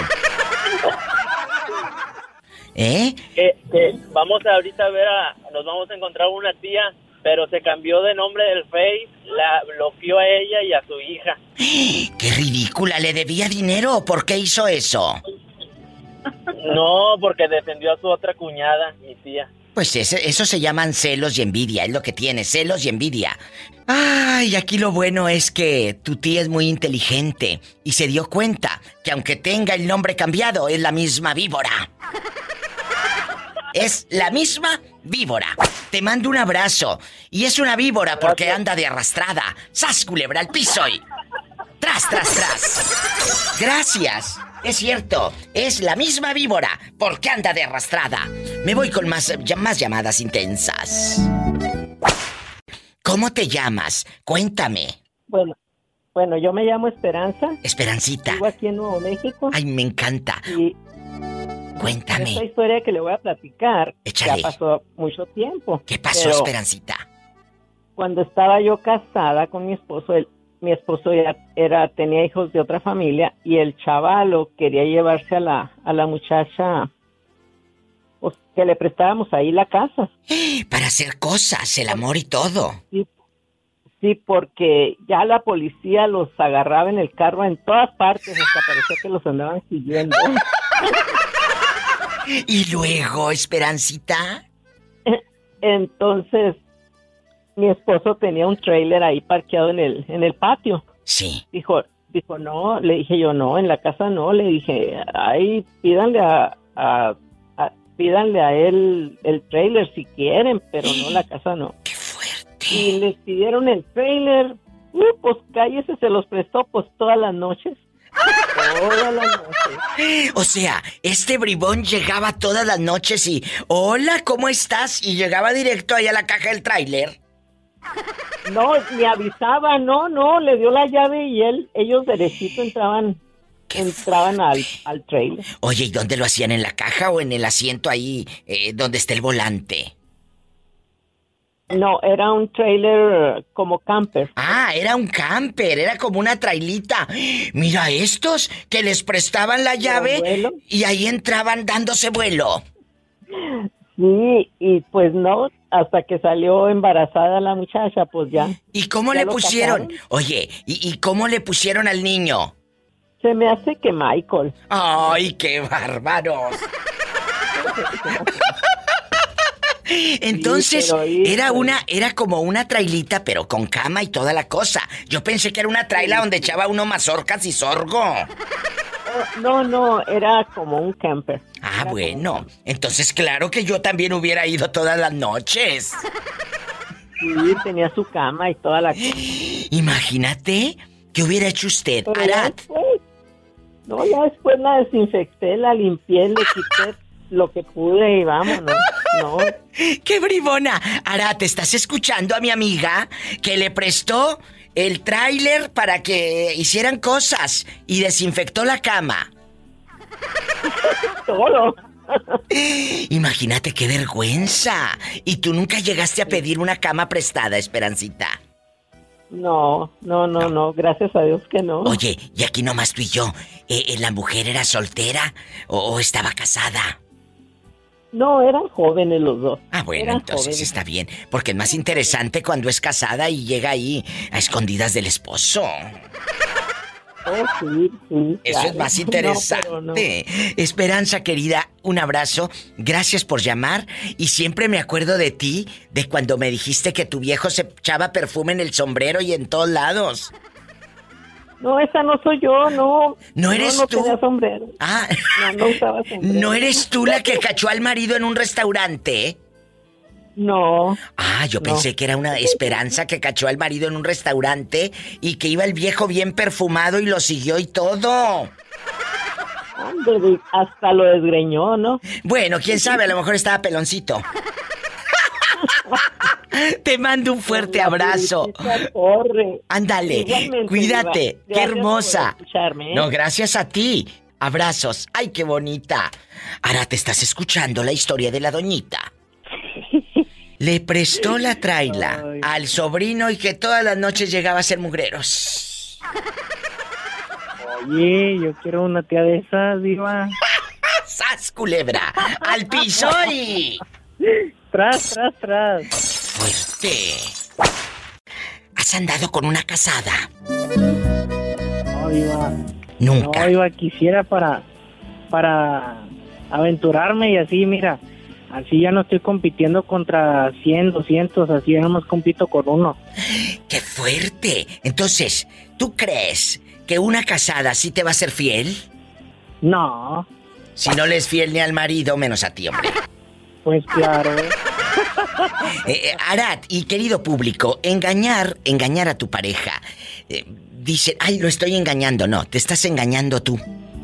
¿Eh? Que, que vamos a ahorita a ver a, nos vamos a encontrar una tía, pero se cambió de nombre del Face, la bloqueó a ella y a su hija. <gasps> ¡Qué ridícula! ¿Le debía dinero o por qué hizo eso? No, porque defendió a su otra cuñada, mi tía. Pues ese- eso se llaman celos y envidia, es lo que tiene, celos y envidia. Ay, aquí lo bueno es que tu tía es muy inteligente y se dio cuenta que aunque tenga el nombre cambiado, es la misma víbora. Es la misma víbora. Te mando un abrazo. Y es una víbora porque anda de arrastrada. ¡Sas, culebra al piso y... ¡Tras, tras, tras! Gracias. Es cierto, es la misma víbora porque anda de arrastrada. Me voy con más, llamadas intensas. ¿Cómo te llamas? Cuéntame. Bueno, bueno, yo me llamo Esperanza. Esperancita. Vivo aquí en Nuevo México. Ay, me encanta. Y Cuéntame. esta historia que le voy a platicar Échale. ya pasó mucho tiempo. ¿Qué pasó, Esperancita? Cuando estaba yo casada con mi esposo, él- mi esposo ya era tenía hijos de otra familia y el chavalo quería llevarse a la a la muchacha pues, que le prestábamos ahí la casa. Para hacer cosas, el amor y todo. Sí, sí, porque ya la policía los agarraba en el carro en todas partes, hasta parecía que los andaban siguiendo. <laughs> Y luego, Esperancita. <laughs> Entonces, mi esposo tenía un trailer ahí parqueado en el, en el patio. Sí. Dijo, dijo, no, le dije yo, no, en la casa no, le dije, ahí pídanle a, a- a- pídanle a él el trailer si quieren, pero no la casa no. <gasps> ¡Qué fuerte! Y les pidieron el trailer, uh, pues cállese, se los prestó pues todas las noches. Todas las noches. O sea, este bribón llegaba todas las noches y, hola, ¿cómo estás? Y llegaba directo ahí a la caja del tráiler. No, me avisaba, no, no, le dio la llave y él, ellos derechito entraban, entraban al, al trailer. Oye, ¿y dónde lo hacían? ¿En la caja o en el asiento ahí eh, donde está el volante? No, era un trailer como camper. Ah, era un camper, era como una trailita. Mira estos que les prestaban la llave y ahí entraban dándose vuelo. Sí, y pues no, hasta que salió embarazada la muchacha, pues ya. ¿Y cómo Ya le pusieron? casaron. Oye, ¿y, y cómo le pusieron al niño? Se me hace que Michael. ¡Ay, qué bárbaros! Entonces, era una, era como una trailita, pero con cama y toda la cosa. Yo pensé que era una traila donde echaba uno mazorcas y sorgo. No, no, era como un camper. Ah, bueno. Entonces, claro que yo también hubiera ido todas las noches. Sí, tenía su cama y toda la. Imagínate qué hubiera hecho usted, Pero ya Arad. después, no, ya después la desinfecté, la limpié, le quité lo que pude y vámonos. No, <laughs> ¡Qué bribona! Arad, ¿te estás escuchando a mi amiga que le prestó el tráiler para que hicieran cosas y desinfectó la cama? <laughs> todo. Imagínate qué vergüenza. Y tú nunca llegaste a pedir una cama prestada, Esperancita. No, no, no, no, gracias a Dios que no. Oye, y aquí nomás tú y yo, eh, eh, ¿la mujer era soltera o, o estaba casada? No, eran jóvenes los dos. Ah, bueno, Eran entonces jóvenes. está bien. Porque es más interesante cuando es casada y llega ahí a escondidas del esposo. Oh, sí, sí, Eso claro. es más <laughs> interesante. no. Esperanza, querida, un abrazo. Gracias por llamar. Y siempre me acuerdo de ti, de cuando me dijiste que tu viejo se echaba perfume en el sombrero y en todos lados. No, esa no soy yo, no. ¿No eres no tú? tenía sombrero. Ah, No, no usaba sombrero. ¿no eres tú la que cachó al marido en un restaurante? No. Ah, yo No. pensé que era una esperanza que cachó al marido en un restaurante y que iba el viejo bien perfumado y lo siguió y todo. Hasta lo desgreñó, ¿no? Bueno, quién sabe, a lo mejor estaba peloncito. <laughs> Te mando un fuerte abrazo. Ándale, cuídate, qué hermosa. ¿eh? No, gracias a ti. Abrazos. Ay, qué bonita. Ahora te estás escuchando la historia de la doñita. Le prestó la traila al sobrino y que todas las noches llegaba a ser mugreros. Oye, yo quiero una tía de esas, diva. <laughs> ¡Sas, culebra! ¡Al piso y... Tras, tras, tras. Fuerte. ¿Has andado con una casada? No, diva. Nunca. No, diva, quisiera para, para aventurarme y así, mira. Así ya no estoy compitiendo contra 100, 200, así ya nomás compito con uno. ¡Qué fuerte! Entonces, ¿tú crees que una casada sí te va a ser fiel? No. Si no le es fiel ni al marido, menos a ti, hombre. Pues claro. <laughs> Eh, eh, Arad, y querido público, engañar, engañar a tu pareja. Eh, dice, ay, lo estoy engañando. No, te estás engañando tú.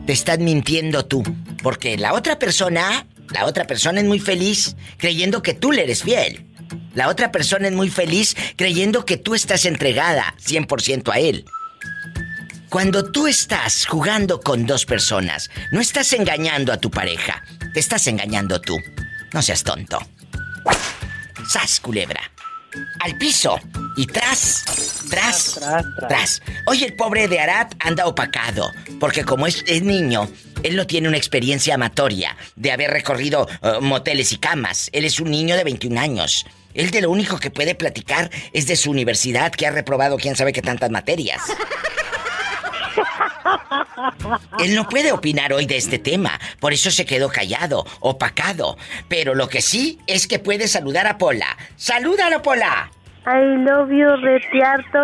Te estás mintiendo tú. Porque la otra persona, la otra persona es muy feliz creyendo que tú le eres fiel. La otra persona es muy feliz creyendo que tú estás entregada 100% a él. Cuando tú estás jugando con dos personas, no estás engañando a tu pareja, te estás engañando tú. No seas tonto. ¡Sas, culebra! Al piso y tras, tras, tras. Oye, el pobre de Arad anda opacado, porque como es, es niño, él no tiene una experiencia amatoria de haber recorrido eh, moteles y camas. Él es un niño de 21 años. Él de lo único que puede platicar es de su universidad, que ha reprobado quién sabe qué tantas materias. Él no puede opinar hoy de este tema, por eso se quedó callado, opacado. Pero lo que sí es que puede saludar a Pola. ¡Salúdalo, Pola! I love you, retiarto.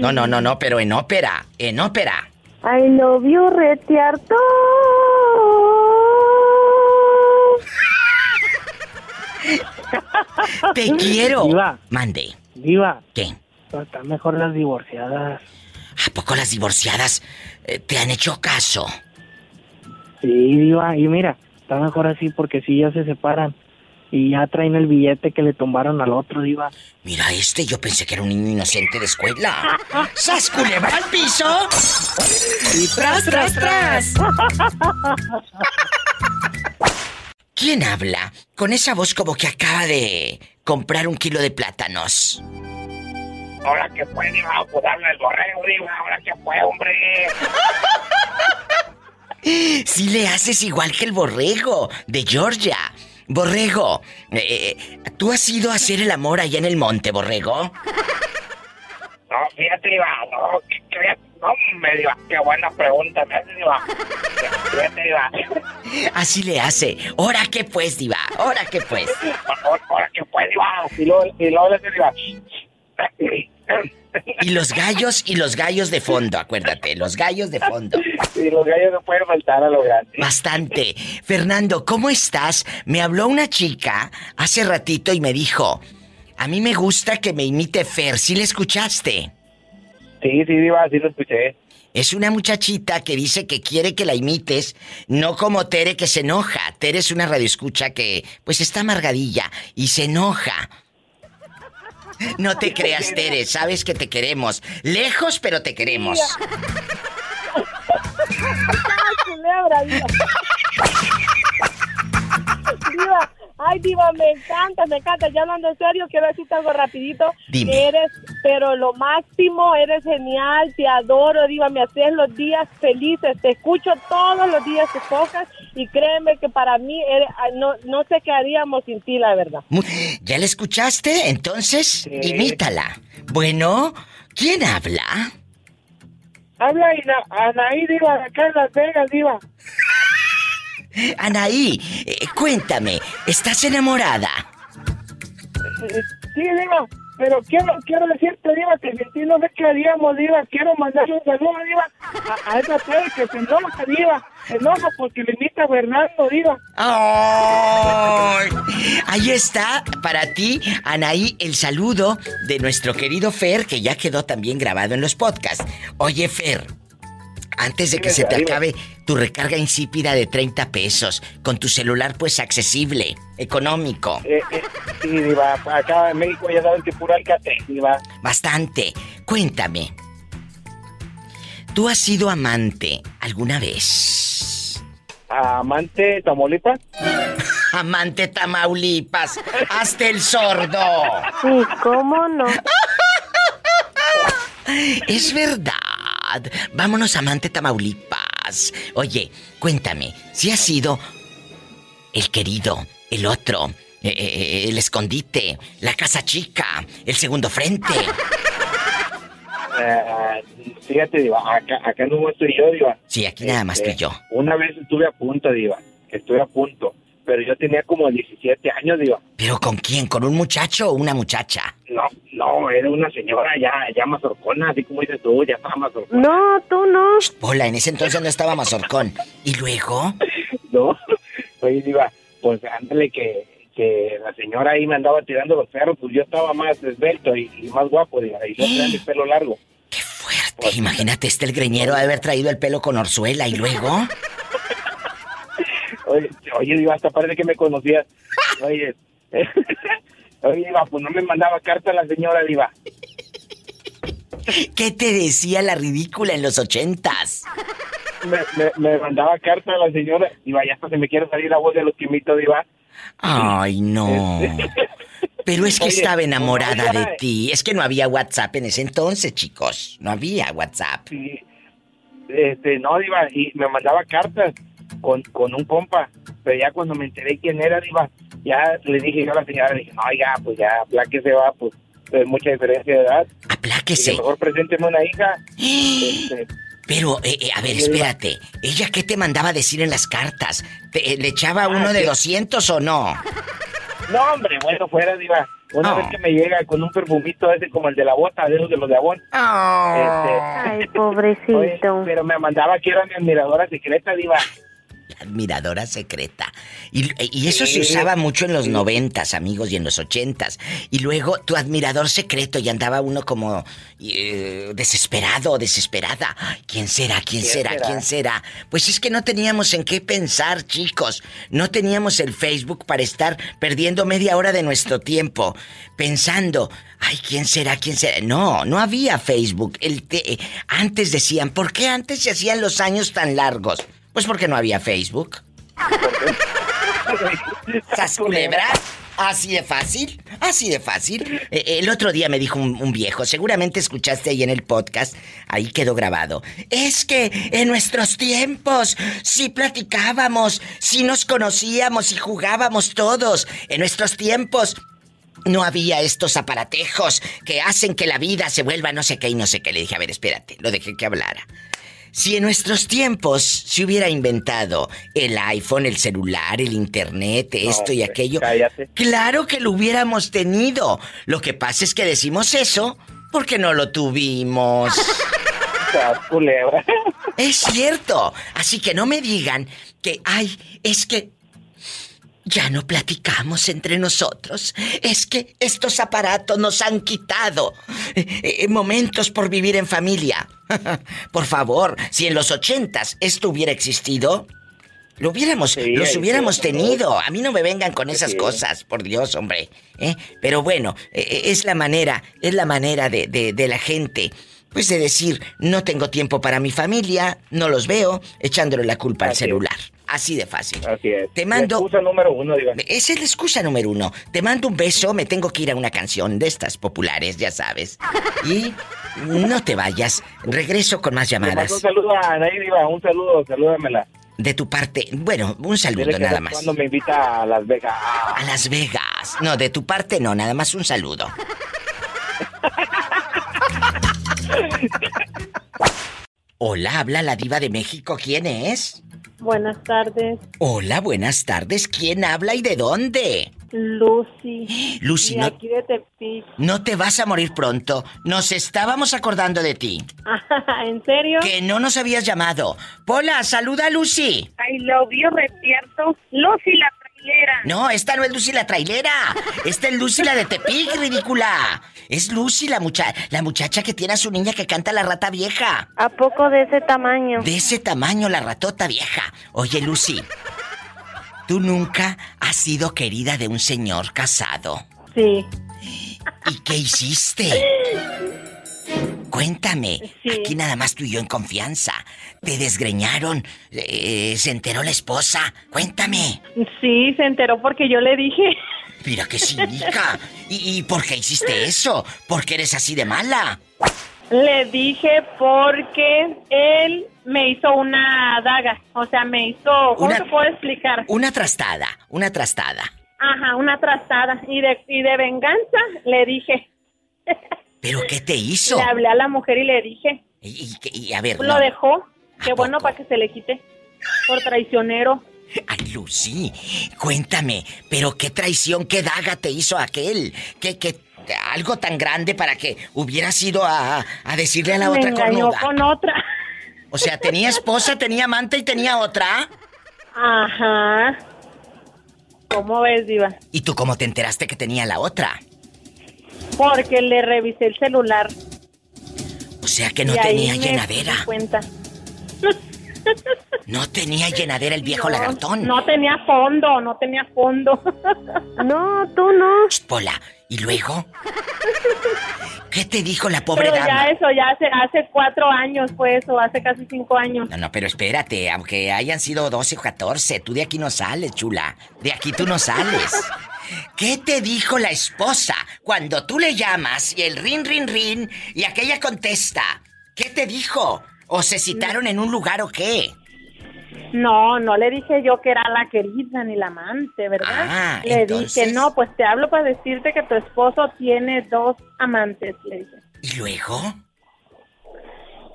No, no, no, no, pero en ópera, en ópera. I love you, retiarto. Te quiero. Diva. Mande. Diva. ¿Qué? Están mejor las divorciadas. ¿A poco las divorciadas eh, te han hecho caso? Sí, diva. Y mira, está mejor así porque si ya se separan y ya traen el billete que le tumbaron al otro, diva. Mira este, yo pensé que era un niño inocente de escuela. ¡Sas culebra al piso! Y tras, tras, tras. ¿Quién habla con esa voz como que acaba de comprar un kilo de plátanos? Ahora que fue, Diva, pues habla el borrego, Diva. Ahora que fue, hombre. <laughs> Si le haces igual que el borrego de Georgia. Borrego, eh, eh, ¿tú has ido a hacer el amor allá en el monte, borrego? <laughs> No, fíjate, Diva, no, que, que, no, me Diva, qué buena pregunta me hace, Diva. Fíjate, Diva. <laughs> Así le hace. ¿Ahora qué pues, diva? ¿Ahora qué pues? Ahora qué pues, Diva. Y luego, y luego le hace, Diva. Y los gallos y los gallos de fondo, acuérdate, los gallos de fondo. Y los gallos no pueden faltar a lo grande. Bastante. Fernando, ¿cómo estás? Me habló una chica hace ratito y me dijo, a mí me gusta que me imite Fer, ¿sí le escuchaste? Sí, sí, Diva, sí lo escuché. Es una muchachita que dice que quiere que la imites, no como Tere que se enoja. Tere es una radioescucha que, pues está amargadilla y se enoja. No te creas, Tere, sabes que te queremos. Lejos, pero te queremos. <laughs> culebra. Diva, ay, diva, me encanta, me encanta. Ya hablando en serio, quiero decirte algo rapidito. Dime. Eres, pero lo máximo, eres genial, te adoro, diva, me haces los días felices. Te escucho todos los días que tocas y créeme que para mí eres- no, no sé qué haríamos sin ti, la verdad. ¿Ya la escuchaste? Entonces, imítala. Bueno, ¿quién habla? Habla Anaí, Diva, de acá en Las Vegas, Diva. Anaí, eh, cuéntame, ¿estás enamorada? Sí, Diva, pero quiero, quiero decirte, Diva, que sin ti no sé qué haríamos, Diva. Quiero mandarle un saludo, Diva, a, a esa Tere que se enoja, Diva. Se enoja porque le invita a Fernando, Diva. ¡Ay! Ahí está, para ti, Anaí, el saludo de nuestro querido Fer, que ya quedó también grabado en los podcasts. Oye, Fer, antes de que se te acabe tu recarga insípida de 30 pesos, con tu celular pues accesible, económico, Eh, eh, sí, Diva, acá en México ya sabes que puro alcate, Diva. bastante, cuéntame. ¿Tú has sido amante alguna vez? Amante Tamaulipas. <laughs> Amante Tamaulipas, hazte el sordo. Sí, ¿cómo no? <laughs> Es verdad. Vámonos, amante Tamaulipas. Oye, cuéntame, si has sido el querido, el otro, eh, eh, el escondite, la casa chica, el segundo frente. Eh, fíjate, Diva, acá, acá no estoy yo, Diva. Sí, aquí nada más Este, yo. Una vez estuve a punto, Diva. Estuve a punto. Pero yo tenía como 17 años, Diva. ¿Pero con quién? ¿Con un muchacho o una muchacha? No, no, era una señora ya, ya mazorcona, así como dices tú, ya estaba mazorcona. No, tú no. Hola, en ese entonces no estaba Mazorcón. ¿Y luego? <laughs> No, oye, Diva, pues ándale que, que la señora ahí me andaba tirando los perros, pues yo estaba más esbelto y, y más guapo, Diva, y yo tenía mi pelo largo. Imagínate, este el greñero de haber traído el pelo con orzuela y luego. Oye, oye, Diva, hasta parece que me conocías. Oye, <laughs> oye, Diva, pues no me mandaba carta la señora, Diva. ¿Qué te decía la ridícula en los ochentas? Me, me, me mandaba carta a la señora, Diva, ya hasta se me quiere salir la voz de los quimitos, Diva. Ay, no. <laughs> Pero es que Oye, estaba enamorada de ti. Es que no había WhatsApp en ese entonces, chicos. No había WhatsApp. Sí, este, no, Diva, y me mandaba cartas con, con un compa, pero ya cuando me enteré quién era, Diva, ya le dije yo a la señora, le dije, no, ya, pues ya, se va, pues, es mucha diferencia de edad. Apláquese. Y mejor presénteme una hija. <gasps> Este, Pero, eh, eh, a ver, espérate. ¿Ella qué te mandaba decir en las cartas? ¿Te- eh, ¿Le echaba uno de sí. 200 o no? no, hombre, bueno, fuera, Diva. Una Oh. vez que me llega con un perfumito ese como el de la bota, de esos de los de Avon. Ay, <laughs> pobrecito. Oye, pero me mandaba que era mi admiradora secreta, Diva. Admiradora secreta. Y, y eso se usaba mucho en los noventas, amigos, y en los ochentas. Y luego tu admirador secreto y andaba uno como eh, desesperado o desesperada. ¿Quién será? ¿Quién, ¿Quién será? será? ¿Quién será? Pues es que no teníamos en qué pensar, chicos. No teníamos el Facebook para estar perdiendo media hora de nuestro tiempo pensando, ay, ¿quién será? ¿Quién será? No, no había Facebook. El te- Antes decían, ¿por qué antes se hacían los años tan largos? Pues porque no había Facebook. <laughs> ¿Sas culebra? Así de fácil, así de fácil. Eh, el otro día me dijo un, un, viejo, seguramente escuchaste ahí en el podcast, ahí quedó grabado. Es que en nuestros tiempos, si platicábamos, si nos conocíamos y jugábamos todos, en nuestros tiempos no había estos aparatejos que hacen que la vida se vuelva no sé qué y no sé qué. Le dije, a ver, espérate, lo dejé que hablara. Si en nuestros tiempos se hubiera inventado el iPhone, el celular, el internet, esto y aquello, claro que lo hubiéramos tenido. Lo que pasa es que decimos eso porque no lo tuvimos. <laughs> es cierto. Así que no me digan que, ay, es que ya no platicamos entre nosotros. Es que estos aparatos nos han quitado eh, eh, momentos por vivir en familia. <laughs> por favor, si en los ochentas esto hubiera existido, lo hubiéramos, los hubiéramos tenido. A mí no me vengan con esas cosas, por Dios, hombre. ¿eh? Pero bueno, es la manera, es la manera de, de la gente. Pues de decir, no tengo tiempo para mi familia, no los veo, echándole la culpa al celular. Así de fácil. Así es. Te mando. La excusa número uno, diga. Esa es la excusa número uno. Te mando un beso, me tengo que ir a una canción de estas populares, ya sabes. Y no te vayas. Regreso con más llamadas. Un saludo a Anaí, Diva. Un saludo, salúdamela. De tu parte, bueno, un saludo nada más. Cuando me invita a Las Vegas. A Las Vegas. No, de tu parte no, nada más un saludo. <laughs> Hola, habla la diva de México. ¿Quién es? Buenas tardes. Hola, buenas tardes. ¿Quién habla y de dónde? Lucy. <gasps> Lucy, de no, aquí de Tepic. no te vas a morir pronto. Nos estábamos acordando de ti. <laughs> ¿En serio? Que no nos habías llamado. Pola, saluda a Lucy. I love you, repierto. Lucy la trailera. No, esta no es Lucy la trailera. Esta es Lucy la de Tepic, <laughs> ridícula. Es Lucy la muchacha, la muchacha que tiene a su niña que canta la rata vieja. ¿A poco de ese tamaño? De ese tamaño la ratota vieja. Oye, Lucy, tú nunca has sido querida de un señor casado. Sí. ¿Y qué hiciste? <laughs> Cuéntame. Aquí nada más tú y yo en confianza. ¿Te desgreñaron? Eh, ¿Se enteró la esposa? Cuéntame. Sí, se enteró porque yo le dije. <laughs> Mira qué cínica. ¿Y, ¿Y por qué hiciste eso? ¿Por qué eres así de mala? Le dije porque él me hizo una daga. O sea, me hizo. ¿Cómo Una- te puedo explicar? Una trastada, una trastada. Ajá, una trastada. Y de, y de venganza le dije. ¿Pero qué te <laughs> hizo? Le hablé a la mujer y le dije. Y, y- y, a ver, Lo no. dejó. Qué bueno para que se le quite. Por traicionero. Ay, Lucy, cuéntame, ¿pero qué traición, qué daga te hizo aquel? ¿Qué, qué, algo tan grande para que hubieras ido a, a decirle a la me otra engañó cornuda? con otra. O sea, tenía esposa, tenía amante y tenía otra. Ajá. ¿Cómo ves, Diva? ¿Y tú cómo te enteraste que tenía la otra? Porque le revisé el celular. O sea que no y ahí tenía me llenadera. di cuenta. No tenía llenadera el viejo lagartón. No tenía fondo, no tenía fondo. No, tú no. Pola, ¿y luego? ¿Qué te dijo la pobre Pero dama? ya eso, ya hace, hace cuatro años fue eso, hace casi cinco años. No, no, pero espérate, aunque hayan sido 12 o 14, tú de aquí no sales, chula. De aquí tú no sales. ¿Qué te dijo la esposa cuando tú le llamas y el rin, rin, rin y aquella contesta? ¿Qué te dijo? ¿O se citaron en un lugar o qué? No, no le dije yo que era la querida ni la amante, ¿verdad? Ah, le entonces- dije, no, pues te hablo para decirte que tu esposo tiene dos amantes, le dije. ¿Y luego?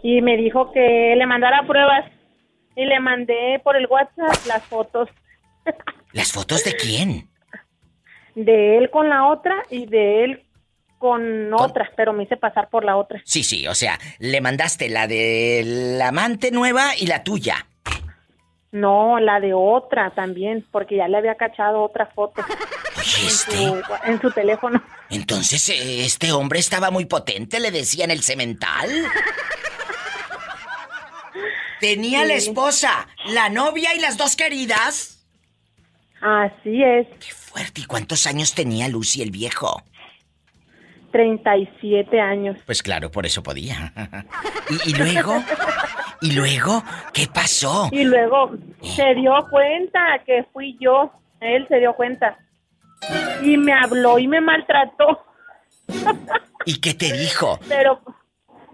Y me dijo que le mandara pruebas. Y le mandé por el WhatsApp las fotos <laughs> ¿Las fotos de quién? de él con la otra y de él con otra, pero me hice pasar por la otra. Sí, sí, o sea, le mandaste la de la amante nueva y la tuya. No, la de otra también, porque ya le había cachado otra foto Oye, este. en su, en su teléfono. Entonces, eh, este hombre estaba muy potente, le decían el cemental. Tenía la esposa, la novia y las dos queridas. Así es. Qué fuerte. ¿Y cuántos años tenía Lucy el viejo? 37 años. Pues claro, por eso podía. ¿Y, y luego? ¿Y luego? ¿Qué pasó? Y luego se dio cuenta que fui yo. Él se dio cuenta. y me habló y me maltrató. ¿Y qué te dijo? Pero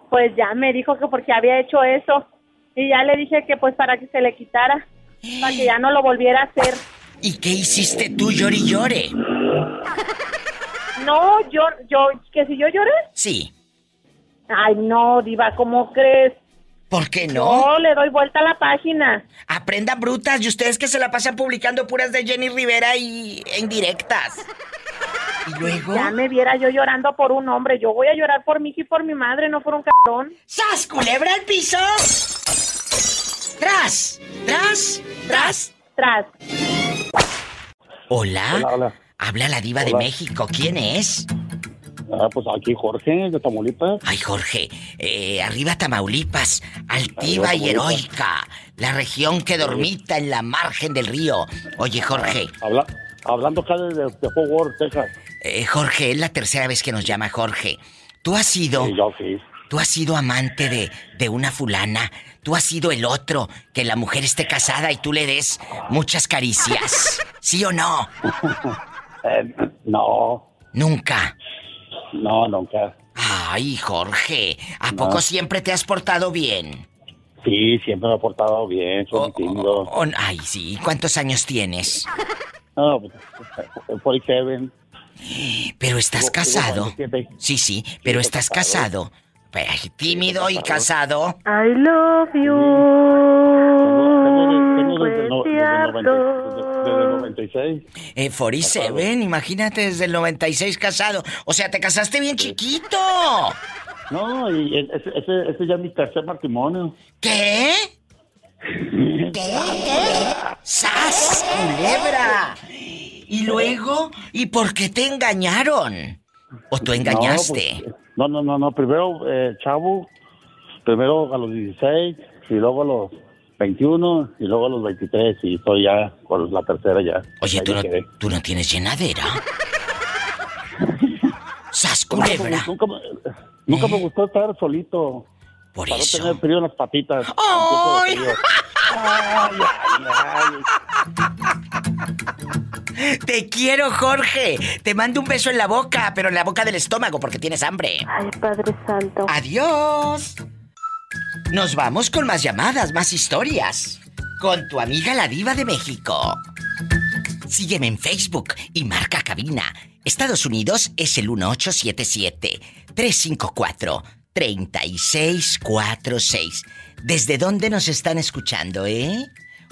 pues ya me dijo que porque había hecho eso. Y ya le dije que pues para que se le quitara, para que ya no lo volviera a hacer. ¿Y qué hiciste tú, llori y llore? No, yo, yo, que si yo lloré. Sí. Ay, no, diva, ¿cómo crees? ¿Por qué no? No, le doy vuelta a la página. Aprendan brutas y ustedes que se la pasan publicando puras de Jenny Rivera y indirectas. ¿Y luego? Ya me viera yo llorando por un hombre. Yo voy a llorar por mi hija y por mi madre, no por un cabrón. ¡Sas, culebra al piso! ¡Tras! ¡Tras! ¡Tras! ¡Tras! ¿Hola? Hola, hola. Habla la diva de. México. ¿Quién es? Ah, pues aquí Jorge, de Tamaulipas. Ay, Jorge, eh, arriba Tamaulipas, altiva y heroica, la región que dormita en la margen del río. Oye, Jorge, Habla, hablando acá de, de, de Fort Worth, Texas. eh, Jorge, es la tercera vez que nos llama Jorge. Tú has sido, Sí, yo sí. tú has sido amante de, de una fulana, tú has sido el otro, que la mujer esté casada y tú le des muchas caricias. ¿Sí o no? <laughs> Eh, no, Nunca. no, nunca. Ay, Jorge, ¿a No. poco siempre te has portado bien? Sí, siempre me he portado bien, soy tímido. Oh, ay, sí, ¿cuántos años tienes? No, pues, 47. Pero estás casado. 47. Sí, sí, pero estás casado. tímido y casado. I love you. Tengo no- desde el 90 desde- desde el 96. Eh, 47, imagínate desde el 96 casado. O sea, te casaste bien chiquito. No, y ese, ese, ese ya es mi tercer matrimonio. ¿Qué? ¿Qué? ¿Qué? ¡Sas, culebra! Y luego, ¿y por qué te engañaron? ¿O tú engañaste? No, pues, no, no, no, no. Primero, eh, chavo. Primero a los 16, y luego a los 21, y luego a los 23, y estoy ya con la tercera ya. Oye, ¿tú no, quedé. tú no tienes llenadera. <laughs> ¡Sas, Nunca me- culebra! Nunca, me, nunca me gustó estar solito. Por para eso. no tener frío en las patitas. Ay, ay, <laughs> ay. Te quiero, Jorge. Te mando un beso en la boca, pero en la boca del estómago porque tienes hambre. Ay, Padre Santo. Adiós. Nos vamos con más llamadas, más historias. Con tu amiga la diva de México. Sígueme en Facebook y marca cabina. Estados Unidos es el 1877-354-3646. ¿Desde dónde nos están escuchando, eh?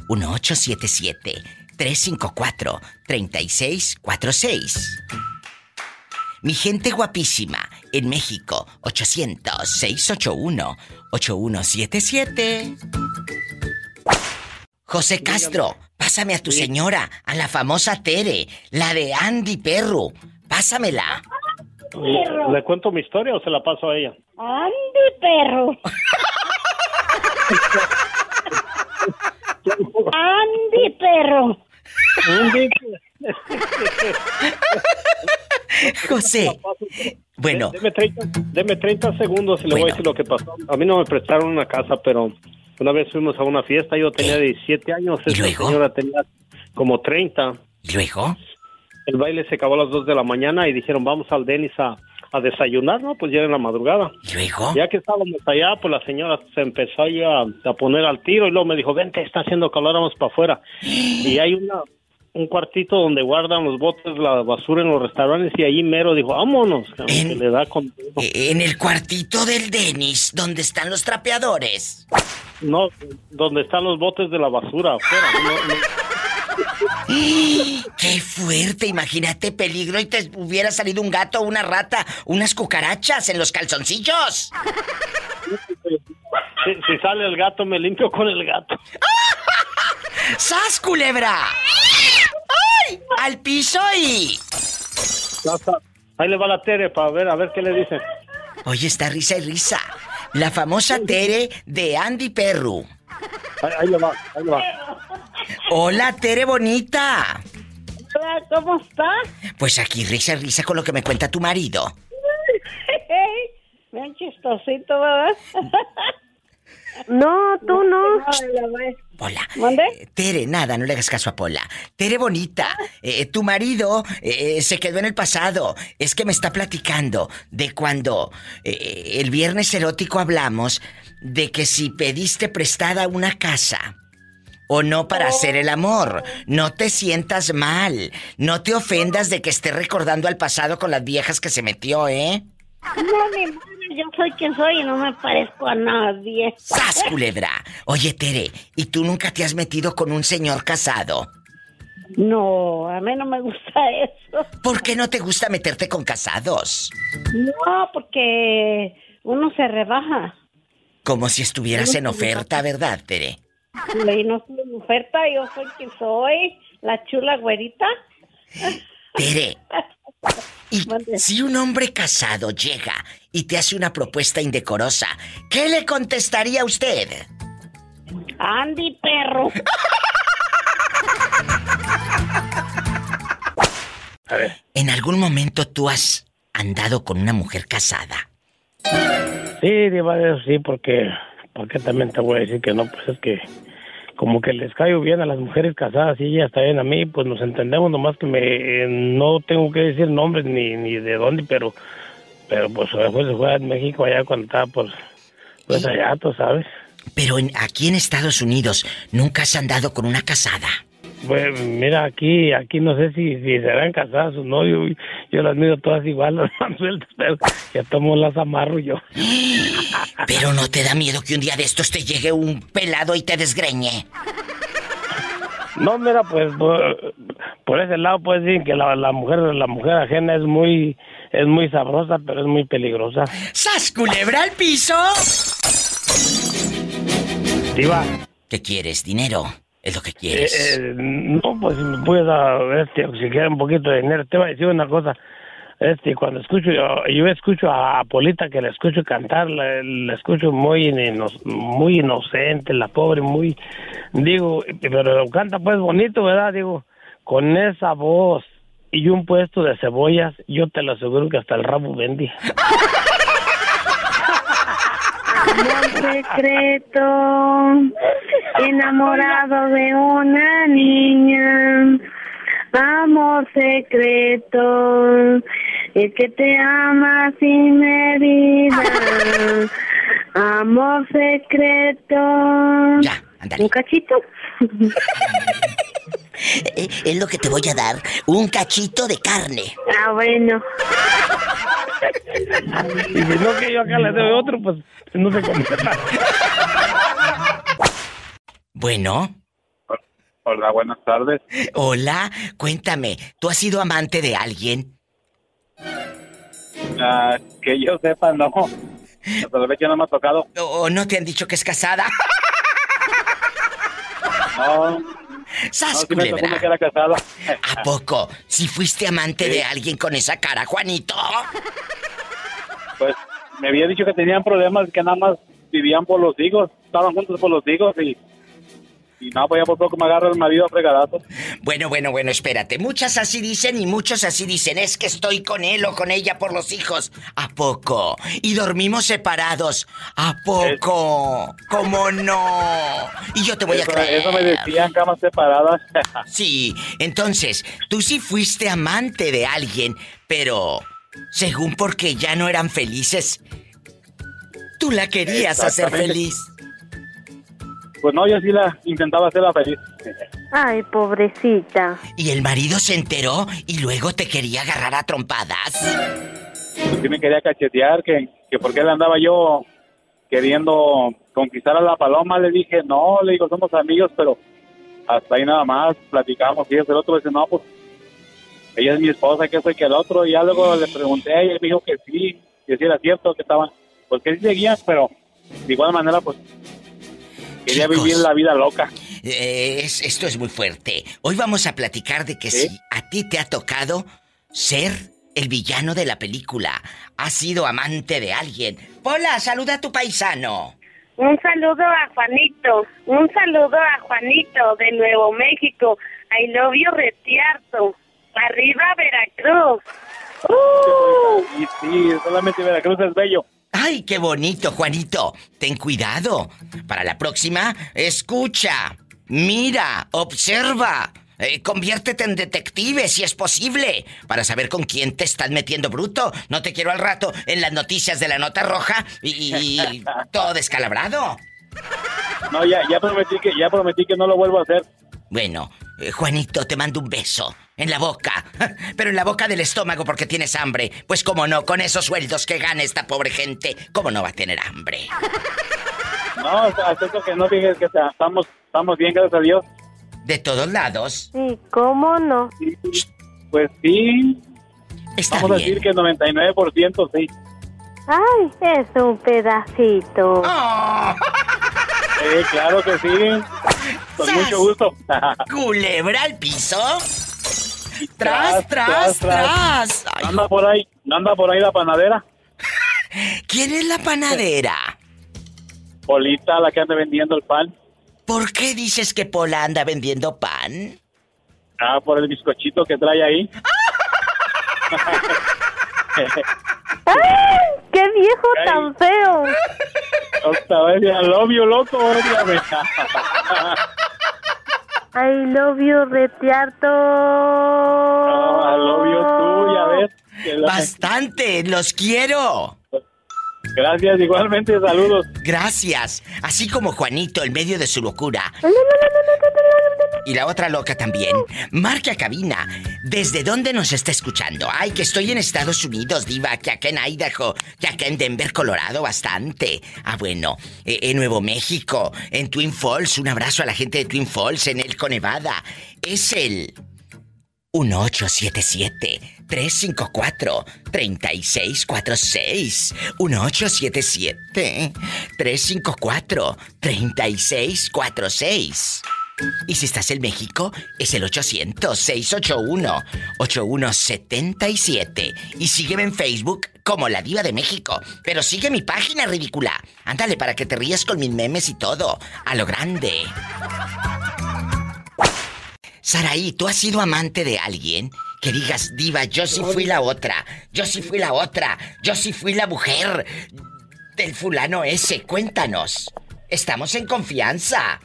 1877-354-3646. Mi gente guapísima, en México, 800-681-8177. José Castro, pásame a tu señora, a la famosa Tere, la de Andy Perro. Pásamela. ¿Le cuento mi historia o se la paso a ella? Andy, perro. Andy, perro. Andy. <laughs> <laughs> José. Bueno. Deme 30, deme 30 segundos y le voy a decir lo que pasó. A mí no me prestaron una casa, pero una vez fuimos a una fiesta, yo tenía 17 años, esa señora tenía como 30. ¿Y luego? El baile se acabó a las 2 de la mañana y dijeron, vamos al Denis a, a desayunar, ¿no? Pues ya era en la madrugada. ¿Y luego? Ya que estábamos allá, pues la señora se empezó a, a poner al tiro y luego me dijo, vente, está haciendo calor, vamos para afuera. <gasps> Y hay una, un cuartito donde guardan los botes, la basura en los restaurantes y ahí mero dijo, vámonos, cabrón, que le da con... Eh, En el cuartito del Denis, donde están los trapeadores. No, donde están los botes de la basura afuera. no- no- ¡Qué fuerte! Imagínate peligro y te hubiera salido un gato, una rata, unas cucarachas en los calzoncillos. Si, si sale el gato, me limpio con el gato. ¡Sas, culebra! ¡Ay! ¡Al piso y! Ya está. Ahí le va la Tere para ver, a ver qué le dice. Oye, está risa y risa. La famosa Tere de Andy Perru. Ahí, ahí le va, ahí le va. Hola, Tere bonita. Hola, ¿cómo estás? Pues aquí risa y risa con lo que me cuenta tu marido. Bien chistosito, ¿verdad? No, tú no. Pola. Eh, Tere, nada, no le hagas caso a Pola. Tere bonita, eh, tu marido eh, se quedó en el pasado. Es que me está platicando de cuando eh, el viernes erótico hablamos de que si pediste prestada una casa o no para hacer el amor, no te sientas mal. No te ofendas de que esté recordando al pasado con las viejas que se metió, ¿eh? No, mi yo soy quien soy y no me parezco a nadie. ¡Sas, culebra! Oye, Tere, ¿y tú nunca te has metido con un señor casado? No, a mí no me gusta <laughs> eso. ¿Por qué no te gusta meterte con casados? No, porque uno se rebaja. Como si estuvieras en oferta, ¿verdad, Tere? Y no soy en oferta, yo soy quien soy, la chula güerita. Tere, <laughs> y si un hombre casado llega y te hace una propuesta indecorosa, ¿qué le contestaría a usted? Andy, perro. A ver. ¿En algún momento tú has andado con una mujer casada? Sí, Diva, eso sí, porque, porque también te voy a decir que no, pues es que como que les caigo bien a las mujeres casadas y ellas también a mí, pues nos entendemos, nomás que me eh, no tengo que decir nombres ni, ni de dónde, pero pero pues después se fue en México allá cuando estaba pues, pues allá, tú sabes. Pero en- aquí en Estados Unidos nunca has andado con una casada. Pues mira, aquí aquí no sé si, si serán casadas o no, yo, yo las miro todas igual, <laughs> las más sueltas, pero ya tomo las amarro yo. <gasps> Pero no te da miedo que un día de estos te llegue un pelado y te desgreñe. No, mira, pues por, por ese lado puedes decir que la, la mujer la mujer ajena es muy es muy sabrosa, pero es muy peligrosa. ¡Sas, culebra al piso! Diva. ¿Qué quieres? ¿Dinero? Es lo que quieres. Eh, eh, no, pues si me puedes dar, este, si quieres un poquito de dinero. Te voy a decir una cosa. Este, cuando escucho, yo, yo escucho a Polita que la escucho cantar, la, la escucho muy, ino- muy inocente, la pobre, muy, digo, pero canta pues bonito, ¿verdad? Digo, con esa voz y un puesto de cebollas, yo te lo aseguro que hasta el rabo vendí. Amor secreto, enamorado de una niña. Amor secreto, el que te ama sin medida. Amor secreto. Ya. Un cachito. <laughs> <laughs> Eh, es lo que te voy a dar. Un cachito de carne. Ah, bueno. Y si no que yo acá le doy otro, pues no se completa. Bueno. Hola, buenas tardes. Hola, cuéntame, ¿tú has sido amante de alguien? Ah, que yo sepa, no. Hasta la fecha no me ha tocado. ¿O no te han dicho que es casada? No. ¡Sas, no, sí me que era. ¿A poco? Si fuiste amante de alguien con esa cara, Juanito. Pues me había dicho que tenían problemas, que nada más vivían por los hijos, estaban juntos por los hijos y... Y no, pues ya por poco me agarra el marido a fregadazos. Bueno, bueno, bueno, espérate. Muchas así dicen y muchos así dicen. Es que estoy con él o con ella por los hijos. ¿A poco? Y dormimos separados. ¿A poco? ¿Cómo no? Y yo te voy eso, a creer. Eso me decían, camas separadas. <laughs> Sí, entonces, tú sí fuiste amante de alguien, pero según porque ya no eran felices, tú la querías hacer feliz. Pues no, yo sí la intentaba hacerla feliz. Ay, pobrecita. Y el marido se enteró y luego te quería agarrar a trompadas. Pues sí me quería cachetear, que, que por qué le andaba yo queriendo conquistar a la paloma. Le dije, no, le digo, somos amigos, pero hasta ahí nada más platicamos. Y el otro dice, no, pues ella es mi esposa, que soy que el otro. Y ya luego le pregunté a ella y me dijo que sí, que sí era cierto, que estaban, pues que sí seguían, pero de igual manera, pues quería Chicos. vivir la vida loca. Eh, es- esto es muy fuerte. Hoy vamos a platicar de que si a ti te ha tocado ser el villano de la película, has sido amante de alguien. Hola, saluda a tu paisano. Un saludo a Juanito. Un saludo a Juanito de Nuevo México. I love you, Retiarto. Arriba, Veracruz. ¡Uh! Y sí, solamente Veracruz es bello. Ay, qué bonito, Juanito. Ten cuidado. Para la próxima, escucha, mira, observa. Eh, conviértete en detective si es posible, para saber con quién te estás metiendo bruto. No te quiero al rato en las noticias de la nota roja y, y <laughs> todo descalabrado. No, ya, ya prometí que ya prometí que no lo vuelvo a hacer. Bueno, eh, Juanito, te mando un beso. En la boca. <laughs> Pero en la boca del estómago porque tienes hambre. Pues cómo no, con esos sueldos que gana esta pobre gente, ¿cómo no va a tener hambre? <laughs> No, hasta eso que no digas que estamos, estamos bien, gracias a Dios. De todos lados. Sí, ¿cómo no? Pues sí. Está Vamos a bien. decir que 99% sí. Ay, es un pedacito. Eh, claro que sí. Con mucho gusto. <laughs> ¿Culebra al piso? Tras, tras, tras. Ay, Anda por ahí, anda por ahí la panadera. <laughs> ¿Quién es la panadera? Polita, la que anda vendiendo el pan. ¿Por qué dices que Pola anda vendiendo pan? Ah, por el bizcochito que trae ahí. <laughs> ¡Ay! ¡Qué viejo tan feo! Ya love you, loco, ódiame. <laughs> I love you, retiarto. I love you tú, ya ves. Bastante, los quiero. Gracias, igualmente, saludos. Gracias. Así como Juanito en medio de su locura. Y la otra loca también. Marque a cabina. ¿Desde dónde nos está escuchando? Ay, que estoy en Estados Unidos, diva, que acá en Idaho, que acá en Denver, Colorado, bastante. Ah, bueno, eh, en Nuevo México, en Twin Falls, un abrazo a la gente de Twin Falls, en Elko, Nevada. Es el 1877-354-3646. 1877-354-3646. Y si estás en México, es el 800-681-8177. Y sígueme en Facebook como La Diva de México. Pero sigue mi página ridícula. Ándale para que te rías con mis memes y todo. A lo grande. Saraí, ¿tú has sido amante de alguien? Que digas, diva, yo sí fui la otra, yo sí fui la otra, yo sí fui la mujer del fulano ese, cuéntanos. Estamos en confianza.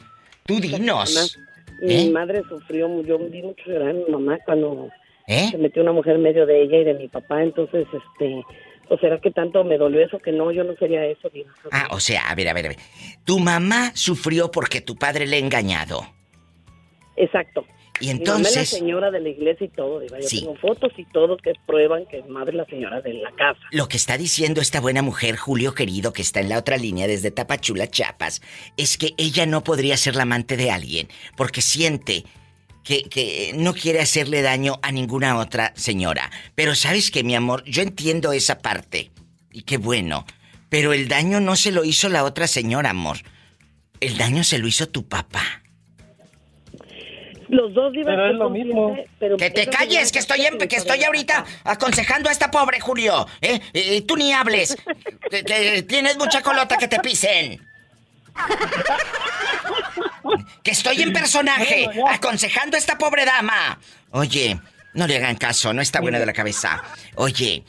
Tú dinos. Mi ¿Eh? madre sufrió, yo vi mucho llorar a mi mamá cuando ¿Eh? se metió una mujer en medio de ella y de mi papá, entonces, este, o será que tanto me dolió eso que no, yo no sería eso, diva. Ah, o sea, a ver, a ver, a ver. Tu mamá sufrió porque tu padre le ha engañado. Exacto. Y Mi mamá es la entonces, señora de la iglesia y todo, diva. Yo Sí. tengo fotos y todo que prueban que mi madre es la señora de la casa. lo que está diciendo esta buena mujer, Julio querido, que está en la otra línea desde Tapachula, Chiapas, es que ella no podría ser la amante de alguien porque siente que, que no quiere hacerle daño a ninguna otra señora. Pero sabes que, mi amor, yo entiendo esa parte. Y qué bueno. Pero el daño no se lo hizo la otra señora, amor. El daño se lo hizo tu papá. Los dos divan Pero es lo mismo. pero Que te calles, que estoy, en- que estoy ahorita aconsejando a esta pobre Julio. ¿eh? Y tú ni hables. que, que tienes mucha colota que te pisen. Que estoy en personaje, aconsejando a esta pobre dama. Oye, no le hagan caso, no está buena de la cabeza. Oye,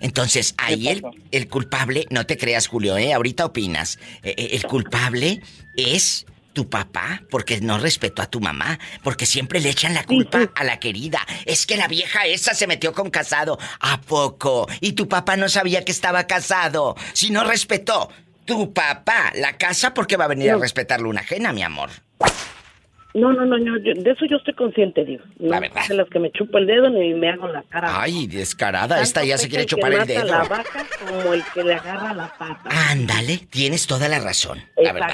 entonces ahí el, el culpable, no te creas Julio, ¿eh? Ahorita opinas. Eh, eh, el culpable es tu papá, porque no respetó a tu mamá, porque siempre le echan la culpa a la querida. Es que la vieja esa se metió con casado. ¿A poco? Y tu papá no sabía que estaba casado. Si no respetó tu papá la casa, ¿por qué va a venir a No. respetar luna ajena, mi amor? No, no, no, no, yo- de eso yo estoy consciente, digo. No La verdad. de las que me chupo el dedo ni me hago la cara. Ay, descarada, esta ya se quiere chupar el dedo. la vaca como el que le agarra la pata. Ándale, tienes toda la razón. La verdad.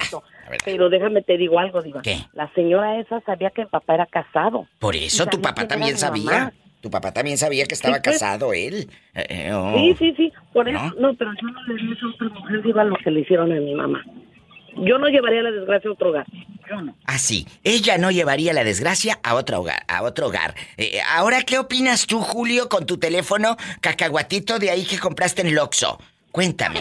Pero déjame te digo algo, Diva. ¿Qué? La señora esa sabía que el papá era casado. Por eso tu papá también mi sabía. mamá. Tu papá también sabía que estaba Sí, pues. casado él. Eh, eh, oh. Sí, sí, sí. Por eso, ¿No? no, pero yo no le di eso a otra mujer, Diva, lo que le hicieron a mi mamá. Yo no llevaría la desgracia a otro hogar. Yo no. Así, ella no llevaría la desgracia a otro hogar, a otro hogar. Eh, ahora, ¿qué opinas tú, Julio, con tu teléfono cacahuatito de ahí que compraste en el Oxxo? Cuéntame.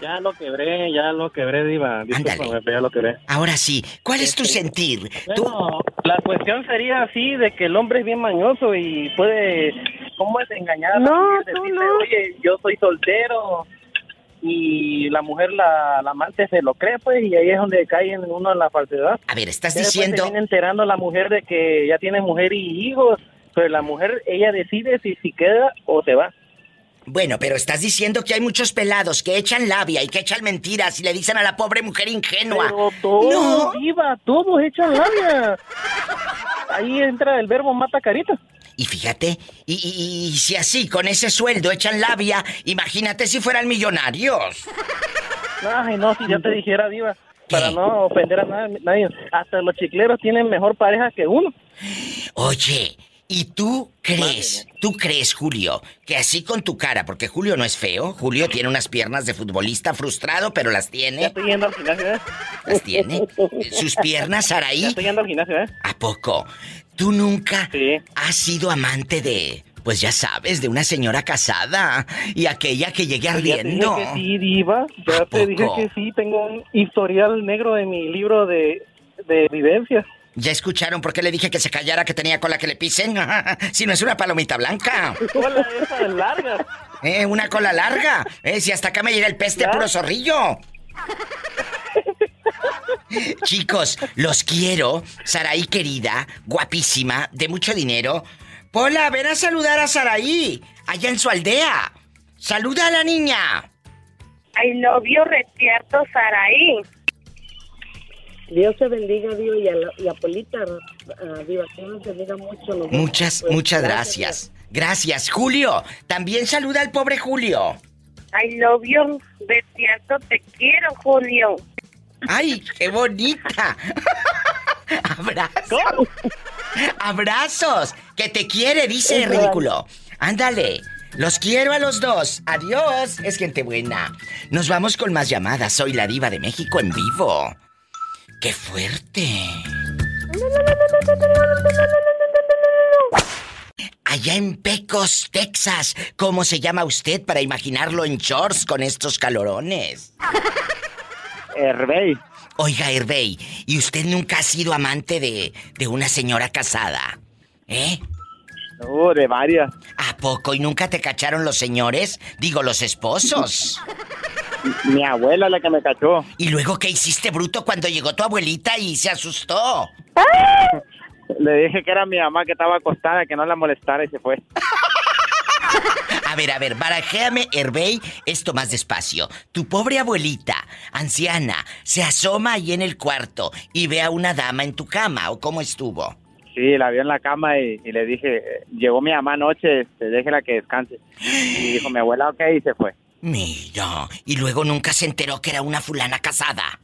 Ya lo quebré, ya lo quebré, Diva. Discúlpame, pero ya lo quebré. Ahora sí, ¿cuál es tu sentir? Tú, Bueno, la cuestión sería así, de que el hombre es bien mañoso y puede, ¿cómo es engañar? a la No, mujer? tú Decirle, no. Oye, yo soy soltero. y la mujer, la, la amante se lo cree, pues, y ahí es donde cae en uno en la falsedad. A ver, estás después diciendo... Se viene enterando la mujer de que ya tiene mujer y hijos, pero la mujer, ella decide si, si queda o se va. Bueno, pero estás diciendo que hay muchos pelados que echan labia y que echan mentiras y le dicen a la pobre mujer ingenua. Pero todos, viva, todos echan labia. Ahí entra el verbo mata carita. Y fíjate, y, y- y si así, con ese sueldo echan labia, imagínate si fueran millonarios. Ay, no, si yo te dijera, Diva, para no ofender a nadie, hasta los chicleros tienen mejor pareja que uno. Oye, ¿y tú crees, tú crees, Julio, que así con tu cara, porque Julio no es feo, Julio tiene unas piernas de futbolista frustrado, pero las tiene. Ya estoy yendo al gimnasio, ¿eh? Las tiene. <laughs> Sus piernas, Araí. Ya estoy yendo al gimnasio, ¿eh? ¿A poco? ¿Tú nunca has sido amante de, pues ya sabes, de una señora casada y aquella que llegue Ya te dije ardiendo? que sí, Diva. Ya te dije que sí, tengo un historial negro en mi libro de, de vivencias. ¿Ya escucharon por qué le dije que se callara que tenía cola que le pisen? <laughs> si no es una palomita blanca. <laughs> Hola, esa es larga. Eh, una cola larga. Eh, si hasta acá me llega el peste puro zorrillo. <laughs> Chicos, los quiero. Saraí querida, guapísima, de mucho dinero. Pola, ven a saludar a Saraí, allá en su aldea. Saluda a la niña. I love you, Retierto Saraí. Dios te bendiga, Dios, y a, la, y a Polita, Diva, que Dios te bendiga mucho. Muchas, Pues, muchas gracias. Gracias, Julio. También saluda al pobre Julio. I love you, Retierto, te quiero, Julio. ¡Ay, qué bonita! <laughs> ¡Abrazos! ¡Abrazos! ¡Que te quiere, dice ridículo! Ándale, los quiero a los dos. Adiós, es gente buena. Nos vamos con más llamadas. Soy la diva de México en vivo. ¡Qué fuerte! Allá en Pecos, Texas, ¿cómo se llama usted para imaginarlo en shorts con estos calorones? Hervey. Oiga, Hervey, ¿y usted nunca ha sido amante de, de una señora casada? ¿Eh? No, de varias. ¿A poco? ¿Y nunca te cacharon los señores? Digo, los esposos. <laughs> Mi abuela la que me cachó. ¿Y luego qué hiciste, bruto, cuando llegó tu abuelita y se asustó? <laughs> Le dije que era mi mamá que estaba acostada, que no la molestara y se fue. <laughs> A ver, a ver, barajéame, Hervey, esto más despacio. Tu pobre abuelita, anciana, se asoma ahí en el cuarto y ve a una dama en tu cama, ¿o cómo estuvo? Sí, la vio en la cama y, y le dije, eh, llegó mi mamá anoche, este, déjela que descanse. Y dijo mi abuela, ok, y se fue. Mira, y luego nunca se enteró que era una fulana casada.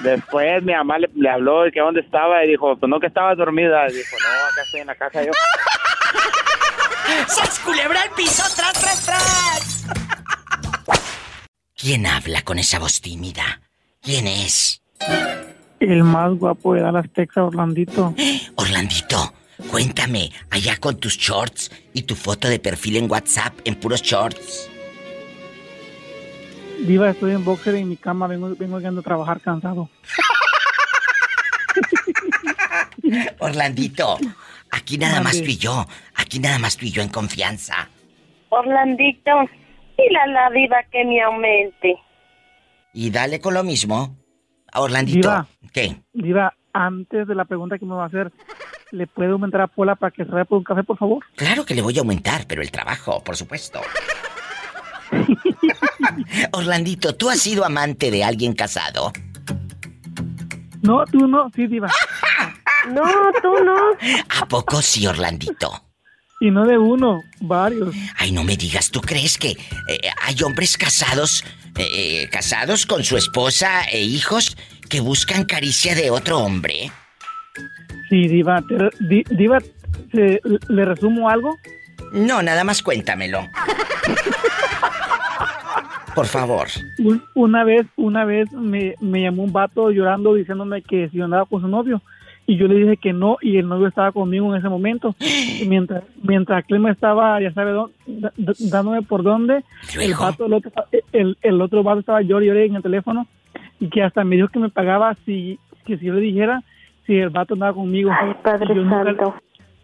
Después mi mamá le, le habló de que dónde estaba y dijo, pues no que estabas dormida. Y dijo, no, acá estoy en la casa yo. <laughs> ¡Sas culebra al piso! ¡Tras, tras, tras! ¿Quién habla con esa voz tímida? ¿Quién es? El más guapo de Dallas, Texas, Orlandito. <gasps> Orlandito, cuéntame, allá con tus shorts y tu foto de perfil en WhatsApp en puros shorts. Diva, estoy en boxer en mi cama, vengo, vengo llegando a trabajar cansado. <laughs> Orlandito, aquí nada más tú y yo, aquí nada más tú y yo en confianza. Orlandito, dile a la diva que me aumente. Y dale con lo mismo. A Orlandito, Diva. ¿qué? Diva, antes de la pregunta que me va a hacer, ¿le puede aumentar a Pola para que se vaya por un café, por favor? Claro que le voy a aumentar, pero el trabajo, por supuesto. Orlandito, ¿tú has sido amante de alguien casado? No, tú no, sí, Diva. <laughs> No, tú no. ¿A poco sí, Orlandito? Y no de uno, varios. Ay, no me digas, ¿tú crees que eh, hay hombres casados, eh, casados con su esposa e hijos que buscan caricia de otro hombre? Sí, Diva, te- di- Diva, ¿se- ¿le resumo algo? No, nada más cuéntamelo. <laughs> Por favor. Un- una vez, una vez me, me llamó un vato llorando diciéndome que si yo andaba con su novio. Y yo le dije que no, y el novio estaba conmigo en ese momento. Y mientras, mientras me estaba, ya sabe, dó- da- da- dándome por dónde, el, vato, el, otro, el, el otro vato estaba llorando en el teléfono. Y que hasta me dijo que me pagaba si, que si yo le dijera si el vato andaba conmigo. Ay, Padre yo nunca- Santo.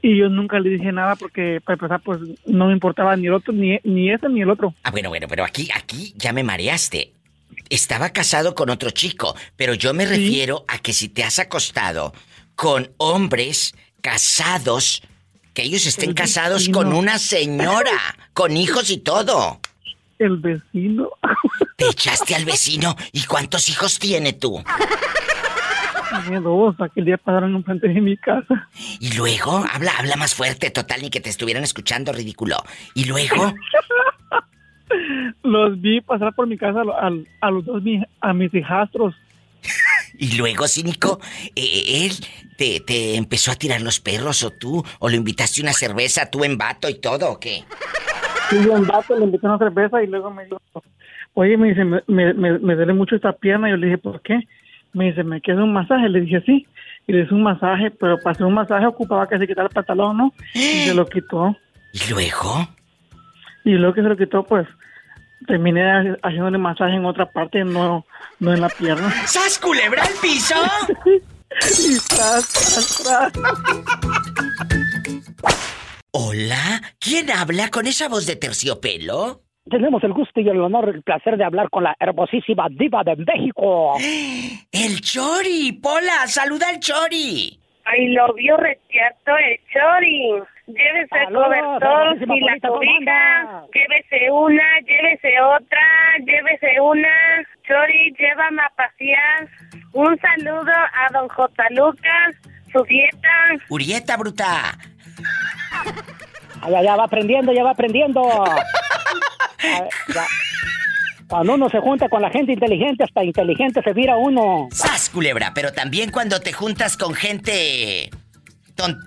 Y yo nunca le dije nada porque para empezar pues no me importaba ni el otro ni ni ese ni el otro. Ah, bueno, bueno, pero aquí aquí ya me mareaste. Estaba casado con otro chico, pero yo me refiero a que si te has acostado con hombres casados, que ellos estén El casados vecino. con una señora, con hijos y todo. El vecino. Te echaste al vecino. ¿Y cuántos hijos tiene tú? <laughs> Aquel día pasaron enfrente de mi casa. Y luego, habla, habla más fuerte, total, ni que te estuvieran escuchando, ridículo. Y luego, <laughs> Los vi pasar por mi casa a, a- los dos a mis hijastros. y luego, cínico, eh, él te, te empezó a tirar los perros o tú, o le invitaste una cerveza, tú en vato y todo, ¿o qué? Y yo en vato le invité una cerveza y luego me dijo, oye, me dice, me, me, me, me duele mucho esta pierna. Yo le dije, ¿por qué? Me dice, ¿me queda un masaje? Le dije, sí. Y le hice un masaje, pero para hacer un masaje ocupaba que se quitara el pantalón, ¿no? Y se lo quitó. ¿Y luego? Y luego que se lo quitó, pues, terminé ha- haciéndole masaje en otra parte, no, no en la pierna. <laughs> ¡Sas, culebra al piso! <laughs> y tras, tras, tras. <laughs> Hola, ¿quién habla con esa voz de terciopelo? Tenemos el gusto y el honor, el placer de hablar con la hermosísima diva de México. <gasps> El Chori, Pola, saluda al Chori. Ay, lo vio retiarto el chori. Llévese el cobertor y la Polita, ¿cómo cobija. Llévese una, llévese otra, llévese una. Chori, llévame a pasear. Un saludo a don J. Lucas, su dieta. Urieta, bruta. Ya, ya va aprendiendo, ya va aprendiendo. <laughs> A ver, ya. Cuando uno se junta con la gente inteligente, hasta inteligente se vira uno. ¡Sas, culebra! Pero también cuando te juntas con gente... ton-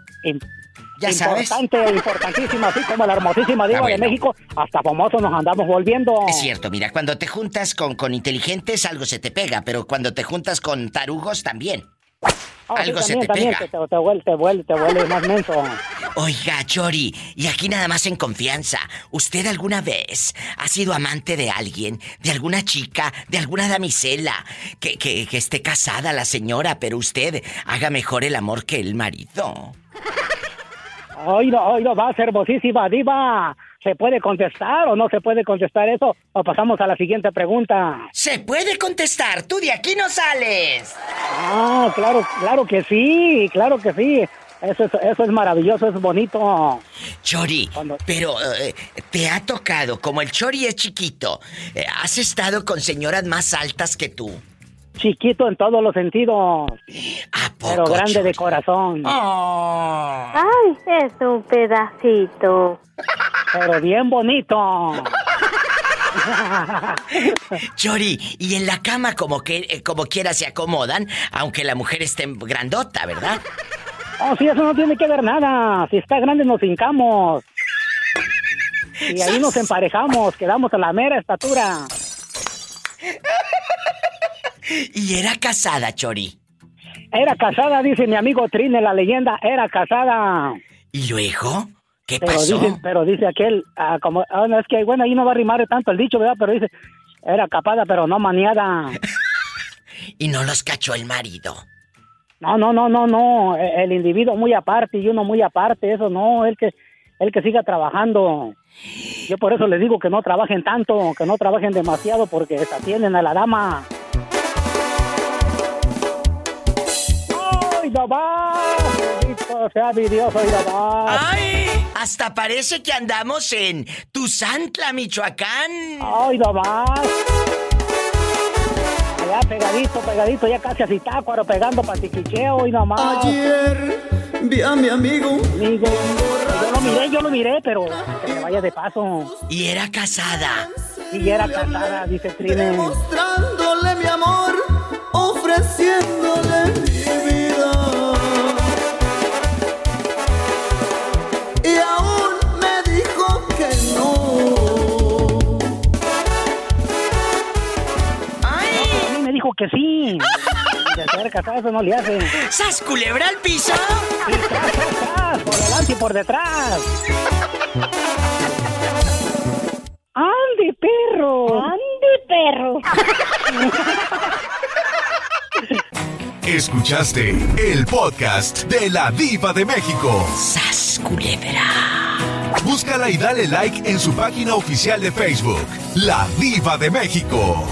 Ya sabes. Importante, importantísima, así como la hermosísima diva Ah, bueno. de México, hasta famosos nos andamos volviendo. Es cierto, mira, cuando te juntas con, con inteligentes algo se te pega, pero cuando te juntas con tarugos también. Sí, algo se te también, pega. te, te vuelve, te vuelve, te vuelve más menso. Oiga, Chori, y aquí nada más en confianza. ¿Usted alguna vez ha sido amante de alguien, de alguna chica, de alguna damisela, que, que, que esté casada la señora, pero usted haga mejor el amor que el marido? Hoy no, hoy no va a ser hermosísima diva. ¿Se puede contestar o no se puede contestar eso? O pasamos a la siguiente pregunta. Se puede contestar, tú de aquí no sales. Ah, claro, claro que sí, claro que sí. Eso es, eso es maravilloso, es bonito. Chori, pero eh, te ha tocado, como el Chori es chiquito, eh, ¿has estado con señoras más altas que tú? Chiquito en todos los sentidos. Pero grande de corazón. Ay, es un pedacito. Pero bien bonito. Chori, y en la cama como que eh, como quiera se acomodan, aunque la mujer esté grandota, ¿verdad? Oh, sí, eso no tiene que ver nada. Si está grande nos hincamos. Y ahí nos emparejamos, quedamos a la mera estatura. Y era casada, Chori. Era casada, dice mi amigo Trine, la leyenda, era casada. ¿Y luego? ¿Qué pero pasó? Dice, pero dice aquel, ah, como, ah, no, es que, bueno, ahí no va a rimar tanto el dicho, ¿verdad? Pero dice, era capada, pero no maniada. <laughs> Y no los cachó el marido. No, no, no, no, no, e- el individuo muy aparte y uno muy aparte, eso no, el que, el que siga trabajando. Yo por eso les digo que no trabajen tanto, que no trabajen demasiado porque atienden a la dama. ¡Ay, no va! Bendito sea mi Dios, hoy. ¡Ay! Hasta parece que andamos en Tuzantla, Michoacán. ¡Ay, no más! Allá pegadito, pegadito, ya casi a Zitácuaro, pegando patiquicheo y nomás. Ayer vi a mi amigo. Amigo, yo lo miré, yo lo miré, pero que se vaya de paso. Y era casada. Y era casada, dice Trine. Mostrándole mi amor, ofreciéndole dijo que sí. <laughs> De ser casada eso no le hace. ¡Sas culebra al piso! Y tras, tras, tras, por delante y por detrás. ¡Ande, perro! ¡Ande, perro! Escuchaste el podcast de la Diva de México. ¡Sas, culebra! Búscala y dale like en su página oficial de Facebook, La Diva de México.